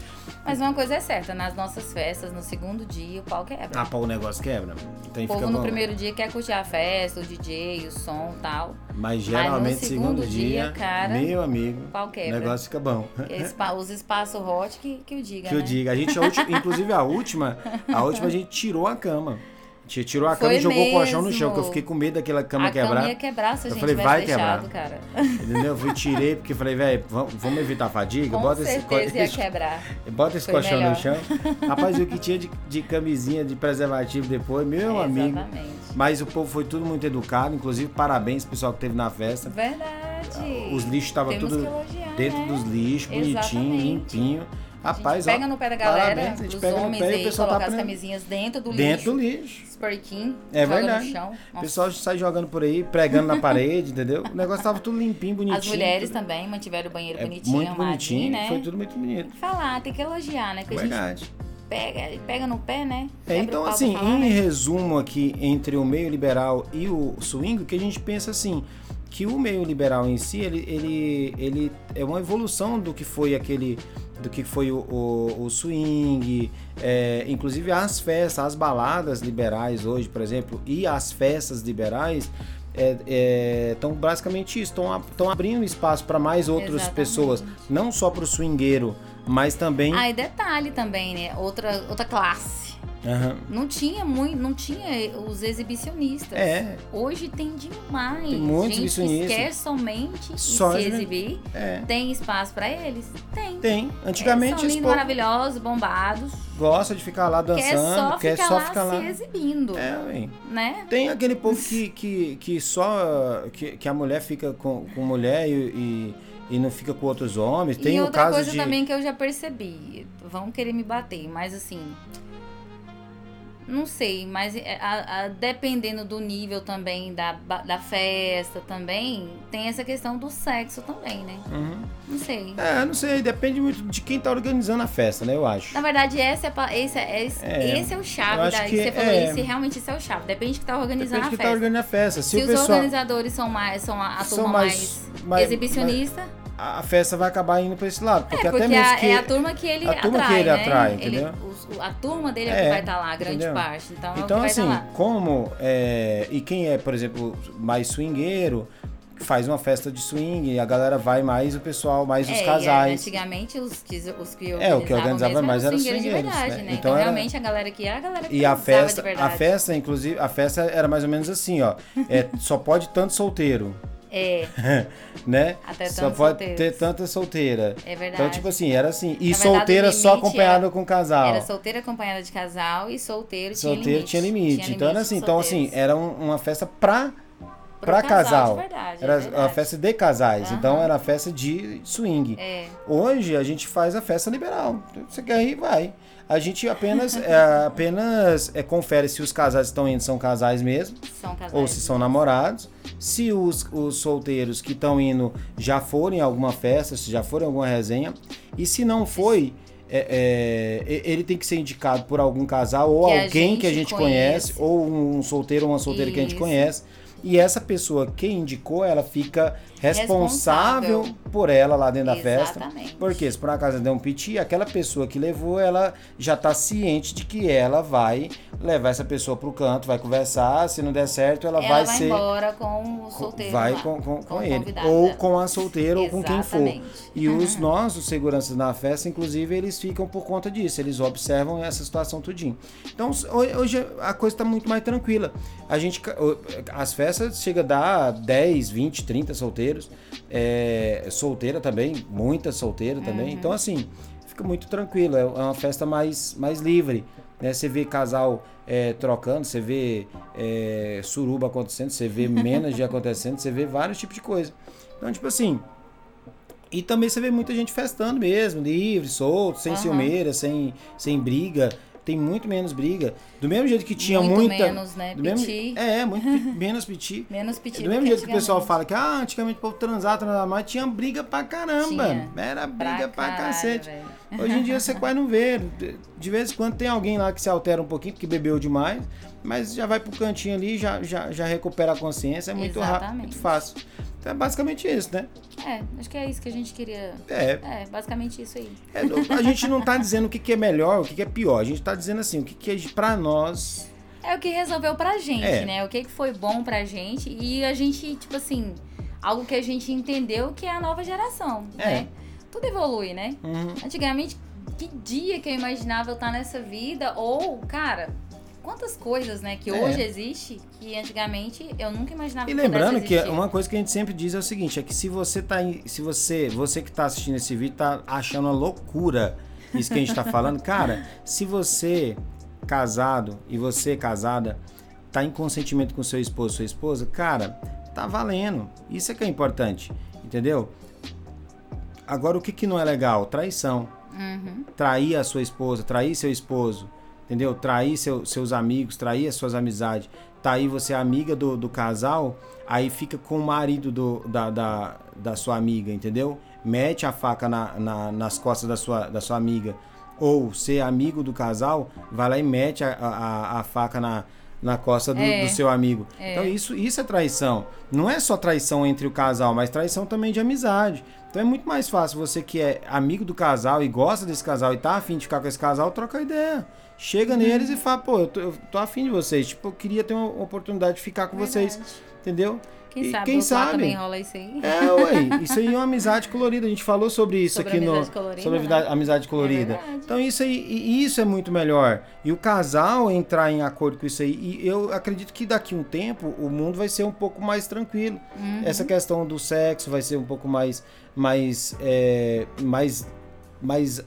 [SPEAKER 2] Mas uma coisa é certa, nas nossas festas, no segundo dia, o pau quebra.
[SPEAKER 1] Ah, pô, o negócio quebra. Então
[SPEAKER 2] o povo no primeiro dia quer curtir a festa, o DJ, o som e tal.
[SPEAKER 1] Mas geralmente,
[SPEAKER 2] no
[SPEAKER 1] segundo,
[SPEAKER 2] segundo
[SPEAKER 1] dia,
[SPEAKER 2] dia, cara,
[SPEAKER 1] meu amigo,
[SPEAKER 2] O pau
[SPEAKER 1] o
[SPEAKER 2] quebra.
[SPEAKER 1] negócio fica bom.
[SPEAKER 2] Espa- os espaços hot que, que o diga,
[SPEAKER 1] Que eu
[SPEAKER 2] né?
[SPEAKER 1] diga. A gente, a última- inclusive a última, a última a gente tirou a cama. A gente tirou a
[SPEAKER 2] Foi
[SPEAKER 1] cama e jogou o colchão no
[SPEAKER 2] mesmo.
[SPEAKER 1] chão, que eu fiquei com medo daquela cama
[SPEAKER 2] a
[SPEAKER 1] quebrar.
[SPEAKER 2] cama ia quebrar se a
[SPEAKER 1] Eu
[SPEAKER 2] gente
[SPEAKER 1] falei,
[SPEAKER 2] tivesse
[SPEAKER 1] vai quebrar.
[SPEAKER 2] cara.
[SPEAKER 1] Entendeu? Eu fui tirei porque falei, velho, vamos, evitar a fadiga,
[SPEAKER 2] Com
[SPEAKER 1] bota esse,
[SPEAKER 2] ia (laughs) quebrar.
[SPEAKER 1] bota esse
[SPEAKER 2] Foi
[SPEAKER 1] colchão
[SPEAKER 2] melhor.
[SPEAKER 1] no chão. Rapaz, o que tinha de, de camisinha, de preservativo depois, meu (laughs) amigo.
[SPEAKER 2] Exatamente.
[SPEAKER 1] Mas o povo foi tudo muito educado, inclusive parabéns pro pessoal que teve na festa.
[SPEAKER 2] Verdade.
[SPEAKER 1] Os lixos estavam tudo
[SPEAKER 2] elogiar,
[SPEAKER 1] dentro
[SPEAKER 2] né?
[SPEAKER 1] dos lixos, bonitinho, limpinho. Rapaz,
[SPEAKER 2] a gente pega
[SPEAKER 1] ó,
[SPEAKER 2] no pé da galera,
[SPEAKER 1] parabéns, a gente pega no
[SPEAKER 2] homens
[SPEAKER 1] pé e o
[SPEAKER 2] aí, colocar
[SPEAKER 1] tá
[SPEAKER 2] as camisinhas dentro do
[SPEAKER 1] dentro
[SPEAKER 2] lixo.
[SPEAKER 1] do lixo.
[SPEAKER 2] Sporquinho,
[SPEAKER 1] É verdade.
[SPEAKER 2] no chão.
[SPEAKER 1] O pessoal sai jogando por aí, pregando na parede, entendeu? O negócio tava tudo limpinho, bonitinho.
[SPEAKER 2] As mulheres
[SPEAKER 1] tudo-
[SPEAKER 2] também mantiveram o banheiro
[SPEAKER 1] é,
[SPEAKER 2] bonitinho,
[SPEAKER 1] muito bonitinho,
[SPEAKER 2] né?
[SPEAKER 1] foi tudo muito bonito.
[SPEAKER 2] Falar, tem que elogiar, né? A
[SPEAKER 1] Verdade.
[SPEAKER 2] pega, pega no pé, né?
[SPEAKER 1] É, então, assim,
[SPEAKER 2] falar,
[SPEAKER 1] em
[SPEAKER 2] né?
[SPEAKER 1] resumo aqui, entre o meio liberal e o swing, o que a gente pensa assim, que o meio liberal em si, ele, ele, ele é uma evolução do que foi aquele, do que foi o, o, o swing, é, inclusive as festas, as baladas liberais hoje, por exemplo, e as festas liberais, estão basicamente isso, estão abrindo espaço para mais outras
[SPEAKER 2] Exatamente.
[SPEAKER 1] pessoas, não só para o swingueiro, mas também...
[SPEAKER 2] Ah, e detalhe também, né? Outra, outra classe.
[SPEAKER 1] Aham.
[SPEAKER 2] Não tinha muito, não tinha os exibicionistas.
[SPEAKER 1] É.
[SPEAKER 2] Hoje tem demais.
[SPEAKER 1] Tem muitos
[SPEAKER 2] Gente que quer somente
[SPEAKER 1] Só
[SPEAKER 2] se
[SPEAKER 1] exibir. É.
[SPEAKER 2] Tem espaço pra eles? Tem.
[SPEAKER 1] Tem. Antigamente
[SPEAKER 2] são
[SPEAKER 1] esse
[SPEAKER 2] lindos, maravilhosos, bombados.
[SPEAKER 1] gosta de ficar lá dançando,
[SPEAKER 2] quer só
[SPEAKER 1] quer
[SPEAKER 2] ficar
[SPEAKER 1] só
[SPEAKER 2] lá
[SPEAKER 1] ficar lá.
[SPEAKER 2] se exibindo.
[SPEAKER 1] É, ué.
[SPEAKER 2] Né?
[SPEAKER 1] Tem aquele povo que, que, que só. Que, que a mulher fica com, com mulher e, e, e não fica com outros homens. Tem
[SPEAKER 2] e
[SPEAKER 1] o
[SPEAKER 2] outra
[SPEAKER 1] caso
[SPEAKER 2] coisa
[SPEAKER 1] de.
[SPEAKER 2] também que eu já percebi. Vão querer me bater, mas assim. Não sei, mas é, a- a- dependendo do nível também da, da festa também, tem essa questão do sexo também, né?
[SPEAKER 1] Uhum.
[SPEAKER 2] Não sei.
[SPEAKER 1] É, não sei, depende muito de quem tá organizando a festa, né? Eu acho.
[SPEAKER 2] Na verdade, essa é, esse, é, esse,
[SPEAKER 1] É,
[SPEAKER 2] esse é o chave da,
[SPEAKER 1] que
[SPEAKER 2] você falou
[SPEAKER 1] é.
[SPEAKER 2] isso e realmente isso é o chave. Depende de que tá organizando
[SPEAKER 1] Depende de
[SPEAKER 2] a
[SPEAKER 1] quem tá
[SPEAKER 2] festa.
[SPEAKER 1] organizando a festa. Se,
[SPEAKER 2] Se, os
[SPEAKER 1] pessoal.
[SPEAKER 2] organizadores são mais são a, a turma
[SPEAKER 1] mais-
[SPEAKER 2] mais,
[SPEAKER 1] mais-
[SPEAKER 2] exibicionista,
[SPEAKER 1] A festa vai acabar indo pra esse lado. Porque,
[SPEAKER 2] é porque
[SPEAKER 1] até mesmo
[SPEAKER 2] a-
[SPEAKER 1] que.
[SPEAKER 2] é a turma que ele
[SPEAKER 1] a turma que
[SPEAKER 2] atrai,
[SPEAKER 1] ele
[SPEAKER 2] né?
[SPEAKER 1] atrai,
[SPEAKER 2] Ele-
[SPEAKER 1] entendeu?
[SPEAKER 2] os- a turma dele é,
[SPEAKER 1] É,
[SPEAKER 2] que vai estar lá, a grande
[SPEAKER 1] entendeu?
[SPEAKER 2] parte. Então, é
[SPEAKER 1] Então,
[SPEAKER 2] vai
[SPEAKER 1] assim,
[SPEAKER 2] lá.
[SPEAKER 1] como. é, e quem é, por exemplo, mais swingueiro, faz uma festa de swing a galera vai mais o pessoal, mais os
[SPEAKER 2] É,
[SPEAKER 1] casais.
[SPEAKER 2] Antigamente os, que- os que
[SPEAKER 1] É, o que organizava mais
[SPEAKER 2] eram
[SPEAKER 1] era
[SPEAKER 2] os swingueiros de verdade,
[SPEAKER 1] né?
[SPEAKER 2] né?
[SPEAKER 1] Então
[SPEAKER 2] Então,
[SPEAKER 1] era-
[SPEAKER 2] realmente a galera que é a galera que
[SPEAKER 1] E a festa, a festa, inclusive, a festa era mais ou menos assim, ó. É, só pode tanto solteiro,
[SPEAKER 2] É, (laughs)
[SPEAKER 1] né?
[SPEAKER 2] Até
[SPEAKER 1] só pode
[SPEAKER 2] solteiros.
[SPEAKER 1] ter tanta solteira.
[SPEAKER 2] é verdade.
[SPEAKER 1] Então, tipo assim, era assim. E
[SPEAKER 2] Na verdade,
[SPEAKER 1] solteira
[SPEAKER 2] o
[SPEAKER 1] só acompanhada
[SPEAKER 2] era-
[SPEAKER 1] com casal.
[SPEAKER 2] Era solteira acompanhada de casal e solteiro,
[SPEAKER 1] Solteiro
[SPEAKER 2] tinha limite.
[SPEAKER 1] tinha limite. então era assim, então assim, era um- uma festa pra, pra casal.
[SPEAKER 2] de verdade, é
[SPEAKER 1] Era
[SPEAKER 2] verdade.
[SPEAKER 1] uma festa de casais.
[SPEAKER 2] Aham.
[SPEAKER 1] Então era a festa de swing.
[SPEAKER 2] É,
[SPEAKER 1] Hoje a gente faz a festa liberal. Você quer ir, vai. A gente apenas, (laughs) é, apenas é, confere se os casais estão indo são casais mesmo,
[SPEAKER 2] são casais.
[SPEAKER 1] ou se são namorados. Se os, os solteiros que estão indo já foram em alguma festa, se já foram em alguma resenha. E se não foi, é, é, ele tem que ser indicado por algum casal ou
[SPEAKER 2] Que a
[SPEAKER 1] alguém que a
[SPEAKER 2] gente
[SPEAKER 1] conhece,
[SPEAKER 2] conhece.
[SPEAKER 1] ou um solteiro ou uma solteira que a gente
[SPEAKER 2] Isso.
[SPEAKER 1] conhece. E essa pessoa que indicou, ela fica responsável,
[SPEAKER 2] Responsável.
[SPEAKER 1] por ela lá dentro da festa.
[SPEAKER 2] Exatamente.
[SPEAKER 1] Porque se por acaso der um piti, aquela pessoa que levou, ela já tá ciente de que ela vai levar essa pessoa pro canto, vai conversar, se não der certo, ela,
[SPEAKER 2] Ela
[SPEAKER 1] vai,
[SPEAKER 2] vai
[SPEAKER 1] ser
[SPEAKER 2] embora com o solteiro
[SPEAKER 1] vai
[SPEAKER 2] lá,
[SPEAKER 1] com, com, com ele,
[SPEAKER 2] convidado
[SPEAKER 1] ou com a solteira ou com quem for.
[SPEAKER 2] Exatamente.
[SPEAKER 1] E os nossos seguranças na festa, inclusive, eles ficam por conta disso, eles observam essa situação tudinho. Então, ho- hoje a coisa está muito mais tranquila. A gente, as festas chega a dar 10, 20, 30 solteiros, é, solteira também, muita solteira também. Então, assim, fica muito tranquilo, é uma festa mais, mais livre. Né? Você vê casal é, trocando, você vê é, suruba acontecendo, você vê (laughs) de acontecendo, você vê vários tipos de coisa. Então, tipo assim, e também você vê muita gente festando mesmo, livre, solto, sem
[SPEAKER 2] Aham.
[SPEAKER 1] ciumeira, sem, sem briga. Tem muito menos briga. Do mesmo jeito que tinha
[SPEAKER 2] Muito
[SPEAKER 1] muita.
[SPEAKER 2] menos, né?
[SPEAKER 1] do mesmo,
[SPEAKER 2] Piti.
[SPEAKER 1] é, muito (laughs) menos piti.
[SPEAKER 2] Menos pedido
[SPEAKER 1] Do mesmo jeito que o pessoal fala que ah, antigamente o povo transava, transava mais, tinha briga pra caramba.
[SPEAKER 2] Tinha.
[SPEAKER 1] Era briga pra,
[SPEAKER 2] caralho,
[SPEAKER 1] cacete.
[SPEAKER 2] velho.
[SPEAKER 1] Hoje em dia (laughs) você quase não vê. De- vez em quando tem alguém lá que se altera um pouquinho porque bebeu demais, mas já vai pro cantinho ali, já, já, já recupera a consciência, é muito rápido,
[SPEAKER 2] Exatamente.
[SPEAKER 1] muito fácil. Então é basicamente isso, né?
[SPEAKER 2] É, acho que é isso que a gente queria.
[SPEAKER 1] É,
[SPEAKER 2] É, basicamente isso aí.
[SPEAKER 1] é, a gente não tá dizendo o que, que é melhor, o que, que é pior. A gente tá dizendo assim, o que, que é pra nós.
[SPEAKER 2] É o que resolveu pra gente,
[SPEAKER 1] É.
[SPEAKER 2] né? O que que foi bom pra gente. E a gente, tipo assim, algo que a gente entendeu que é a nova geração,
[SPEAKER 1] É.
[SPEAKER 2] né? Tudo evolui, né?
[SPEAKER 1] Uhum.
[SPEAKER 2] Antigamente, que dia que eu imaginava eu estar nessa vida? Ou, cara, quantas coisas, né, que
[SPEAKER 1] É.
[SPEAKER 2] hoje existe que antigamente eu nunca imaginava
[SPEAKER 1] E
[SPEAKER 2] que
[SPEAKER 1] lembrando que
[SPEAKER 2] existir.
[SPEAKER 1] uma coisa que a gente sempre diz é o seguinte, é que se você tá se você, você que tá assistindo esse vídeo tá achando uma loucura isso que a gente tá falando, (laughs) cara, se você casado e você casada tá em consentimento com seu esposo, sua esposa, cara, tá valendo. Isso é que é importante, entendeu? Agora o que que não é legal? Traição.
[SPEAKER 2] Uhum.
[SPEAKER 1] trair a sua esposa, trair seu esposo, entendeu? Trair seu- seus amigos, trair as suas amizades. Tá aí você é amiga do, do casal, aí fica com o marido do, da, da, da sua amiga, entendeu? Mete a faca na, na- nas costas da sua, da sua amiga. Ou ser amigo do casal, vai lá e mete a, a, a faca na, na costa do,
[SPEAKER 2] É.
[SPEAKER 1] do seu amigo.
[SPEAKER 2] É.
[SPEAKER 1] Então isso, isso é traição. Não é só traição entre o casal, mas traição também de amizade. Então é muito mais fácil você que é amigo do casal e gosta desse casal e tá afim de ficar com esse casal, troca ideia. Chega neles e fala, pô, eu tô, eu tô afim de vocês. Tipo, eu queria ter uma oportunidade de ficar com vocês.
[SPEAKER 2] Verdade.
[SPEAKER 1] Entendeu?
[SPEAKER 2] Quem
[SPEAKER 1] E
[SPEAKER 2] sabe
[SPEAKER 1] quem sabe?
[SPEAKER 2] também rola isso aí.
[SPEAKER 1] É, ué, isso aí é uma amizade colorida. A gente falou sobre isso
[SPEAKER 2] Sobre
[SPEAKER 1] aqui no.
[SPEAKER 2] colorida,
[SPEAKER 1] sobre a
[SPEAKER 2] né?
[SPEAKER 1] amizade colorida.
[SPEAKER 2] verdade.
[SPEAKER 1] então isso aí, isso é muito melhor. E o casal entrar em acordo com isso aí. E eu acredito que daqui a um tempo o mundo vai ser um pouco mais tranquilo.
[SPEAKER 2] Uhum.
[SPEAKER 1] Essa questão do sexo vai ser um pouco mais, mais, é, mais, mais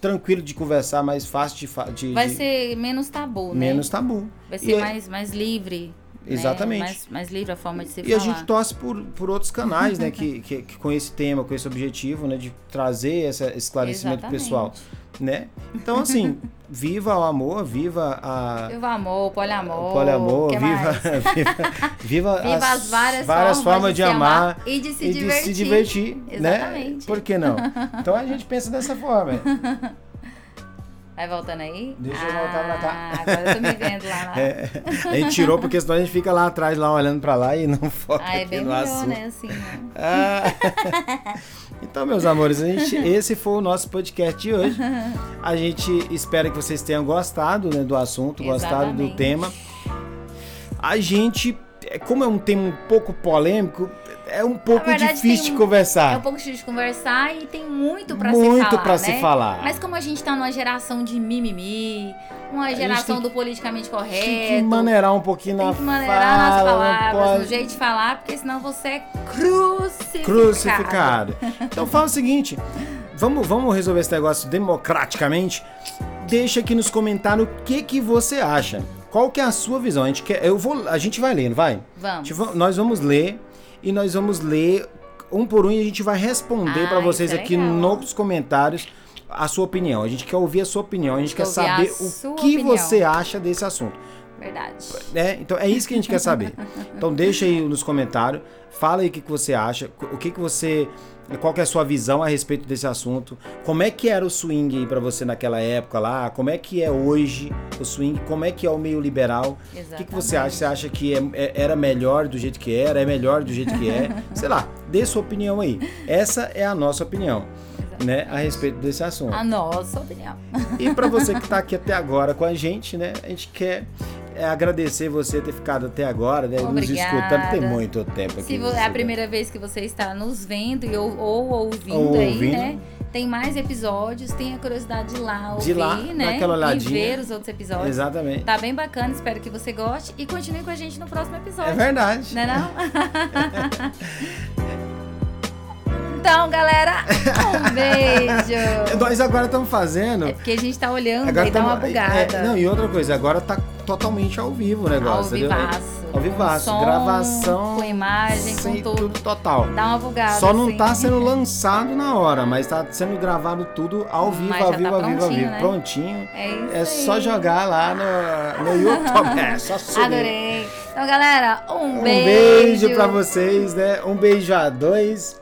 [SPEAKER 1] tranquilo de conversar, mais fácil de, de,
[SPEAKER 2] Vai
[SPEAKER 1] de-
[SPEAKER 2] ser menos tabu, né?
[SPEAKER 1] menos tabu.
[SPEAKER 2] Vai
[SPEAKER 1] E
[SPEAKER 2] ser
[SPEAKER 1] é-
[SPEAKER 2] mais, mais livre. né?
[SPEAKER 1] Exatamente.
[SPEAKER 2] Mais, mais livre a forma de se
[SPEAKER 1] E a
[SPEAKER 2] falar.
[SPEAKER 1] gente torce por, por outros canais, né, (laughs) que, que, que com esse tema, com esse objetivo, né, de trazer essa, esse esclarecimento pro pessoal, né? Então, assim, (laughs) viva o amor, viva a
[SPEAKER 2] Viva o amor, poliamor.
[SPEAKER 1] o poliamor, (laughs) viva, viva, viva, (laughs)
[SPEAKER 2] Viva as várias, formas,
[SPEAKER 1] de, amar
[SPEAKER 2] e de se
[SPEAKER 1] e
[SPEAKER 2] divertir.
[SPEAKER 1] de se divertir, né?
[SPEAKER 2] Exatamente.
[SPEAKER 1] Por que não? Então a gente pensa dessa forma.
[SPEAKER 2] Vai voltando aí?
[SPEAKER 1] Deixa eu
[SPEAKER 2] ah,
[SPEAKER 1] voltar pra cá.
[SPEAKER 2] Agora eu tô me vendo lá. na-
[SPEAKER 1] É, a gente tirou porque senão a gente fica lá atrás, lá olhando pra lá e não foca
[SPEAKER 2] Ah, é bem
[SPEAKER 1] no
[SPEAKER 2] melhor,
[SPEAKER 1] assunto.
[SPEAKER 2] né? Assim, né?
[SPEAKER 1] Ah. Então, meus amores, a gente, (laughs) esse foi o nosso podcast de hoje. A gente espera que vocês tenham gostado né, do assunto, gostado do
[SPEAKER 2] Exatamente.
[SPEAKER 1] tema. A gente, é, como é um tema um pouco polêmico, é um pouco
[SPEAKER 2] verdade,
[SPEAKER 1] difícil de conversar.
[SPEAKER 2] É um pouco difícil de conversar e tem muito pra se
[SPEAKER 1] Muito
[SPEAKER 2] falar,
[SPEAKER 1] pra
[SPEAKER 2] né?
[SPEAKER 1] se falar.
[SPEAKER 2] Mas como a gente tá numa geração de mimimi, uma geração do politicamente
[SPEAKER 1] Tem que
[SPEAKER 2] correto,
[SPEAKER 1] maneirar um pouquinho
[SPEAKER 2] tem
[SPEAKER 1] na
[SPEAKER 2] que maneirar nas
[SPEAKER 1] fala, não
[SPEAKER 2] palavras,
[SPEAKER 1] pode-
[SPEAKER 2] no jeito de falar, porque senão você é crucificado.
[SPEAKER 1] crucificado. Então fala o seguinte, vamos, vamos resolver esse negócio democraticamente. Deixa aqui nos comentários o que que você acha. Qual que é a sua visão? A gente quer, eu vou, a gente vai lendo, vai.
[SPEAKER 2] Vamos.
[SPEAKER 1] gente va- nós vamos ler e nós vamos ler um por um e a gente vai responder
[SPEAKER 2] Ah,
[SPEAKER 1] pra vocês
[SPEAKER 2] é
[SPEAKER 1] aqui nos comentários a sua opinião. A gente quer ouvir a sua opinião, a gente quer saber o que
[SPEAKER 2] opinião.
[SPEAKER 1] você acha desse assunto.
[SPEAKER 2] Verdade.
[SPEAKER 1] né? Então é isso que a gente quer saber. (laughs) Então deixa aí nos comentários, fala aí o que, que você acha, o que, que você. Qual que é a sua visão a respeito desse assunto? Como é que era o swing aí pra você naquela época lá? Como é que é hoje o swing? Como é que é o meio liberal? O que, que você acha? Você acha que é- é- era melhor do jeito que era? É melhor do jeito que é? (laughs) Sei lá, dê sua opinião aí. Essa é a nossa opinião, né? A respeito desse assunto.
[SPEAKER 2] A nossa opinião. (laughs)
[SPEAKER 1] E para você que está aqui até agora com a gente, né? A gente quer é, agradecer você ter ficado até agora, né? Nos escutando. Tem muito tempo aqui.
[SPEAKER 2] Se é a primeira vez que você está nos vendo e ou, ou ouvindo
[SPEAKER 1] Ou
[SPEAKER 2] aí,
[SPEAKER 1] ouvindo.
[SPEAKER 2] né? Tem mais episódios, tenha curiosidade de lá ouvir,
[SPEAKER 1] De lá,
[SPEAKER 2] né?
[SPEAKER 1] aquela
[SPEAKER 2] E
[SPEAKER 1] olhadinha.
[SPEAKER 2] ver os outros episódios.
[SPEAKER 1] Exatamente.
[SPEAKER 2] Tá bem bacana, espero que você goste e continue com a gente no próximo episódio.
[SPEAKER 1] É verdade.
[SPEAKER 2] Né não? (laughs) então, galera, um (laughs) beijo.
[SPEAKER 1] Nós agora estamos fazendo.
[SPEAKER 2] É porque a gente tá olhando
[SPEAKER 1] Agora
[SPEAKER 2] e dá uma
[SPEAKER 1] tamo-
[SPEAKER 2] bugada.
[SPEAKER 1] é, não, e outra coisa, agora tá totalmente ao vivo o negócio.
[SPEAKER 2] Ao vivaço.
[SPEAKER 1] Ao vivaço.
[SPEAKER 2] Som,
[SPEAKER 1] gravação.
[SPEAKER 2] com imagem, com
[SPEAKER 1] sem
[SPEAKER 2] tudo.
[SPEAKER 1] total.
[SPEAKER 2] Dá uma bugada.
[SPEAKER 1] Só não
[SPEAKER 2] assim.
[SPEAKER 1] tá sendo lançado na hora, mas tá sendo gravado tudo ao vivo, ao vivo,
[SPEAKER 2] tá
[SPEAKER 1] ao vivo, ao
[SPEAKER 2] prontinho,
[SPEAKER 1] vivo.
[SPEAKER 2] né?
[SPEAKER 1] Prontinho.
[SPEAKER 2] É isso
[SPEAKER 1] É
[SPEAKER 2] aí.
[SPEAKER 1] só jogar lá no, no (laughs) YouTube. É só subir.
[SPEAKER 2] Adorei. Então, galera, um,
[SPEAKER 1] Um
[SPEAKER 2] beijo.
[SPEAKER 1] beijo pra vocês, né? Um beijo a dois,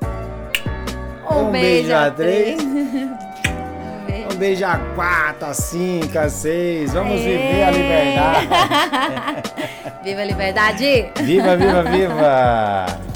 [SPEAKER 2] Um,
[SPEAKER 1] um
[SPEAKER 2] beijo,
[SPEAKER 1] beijo
[SPEAKER 2] a
[SPEAKER 1] três.
[SPEAKER 2] três. (laughs) um beijo.
[SPEAKER 1] um beijo a quatro, a cinco, a seis. Vamos
[SPEAKER 2] Aê.
[SPEAKER 1] viver a liberdade. (laughs)
[SPEAKER 2] Viva a liberdade!
[SPEAKER 1] Viva, viva, viva! (laughs)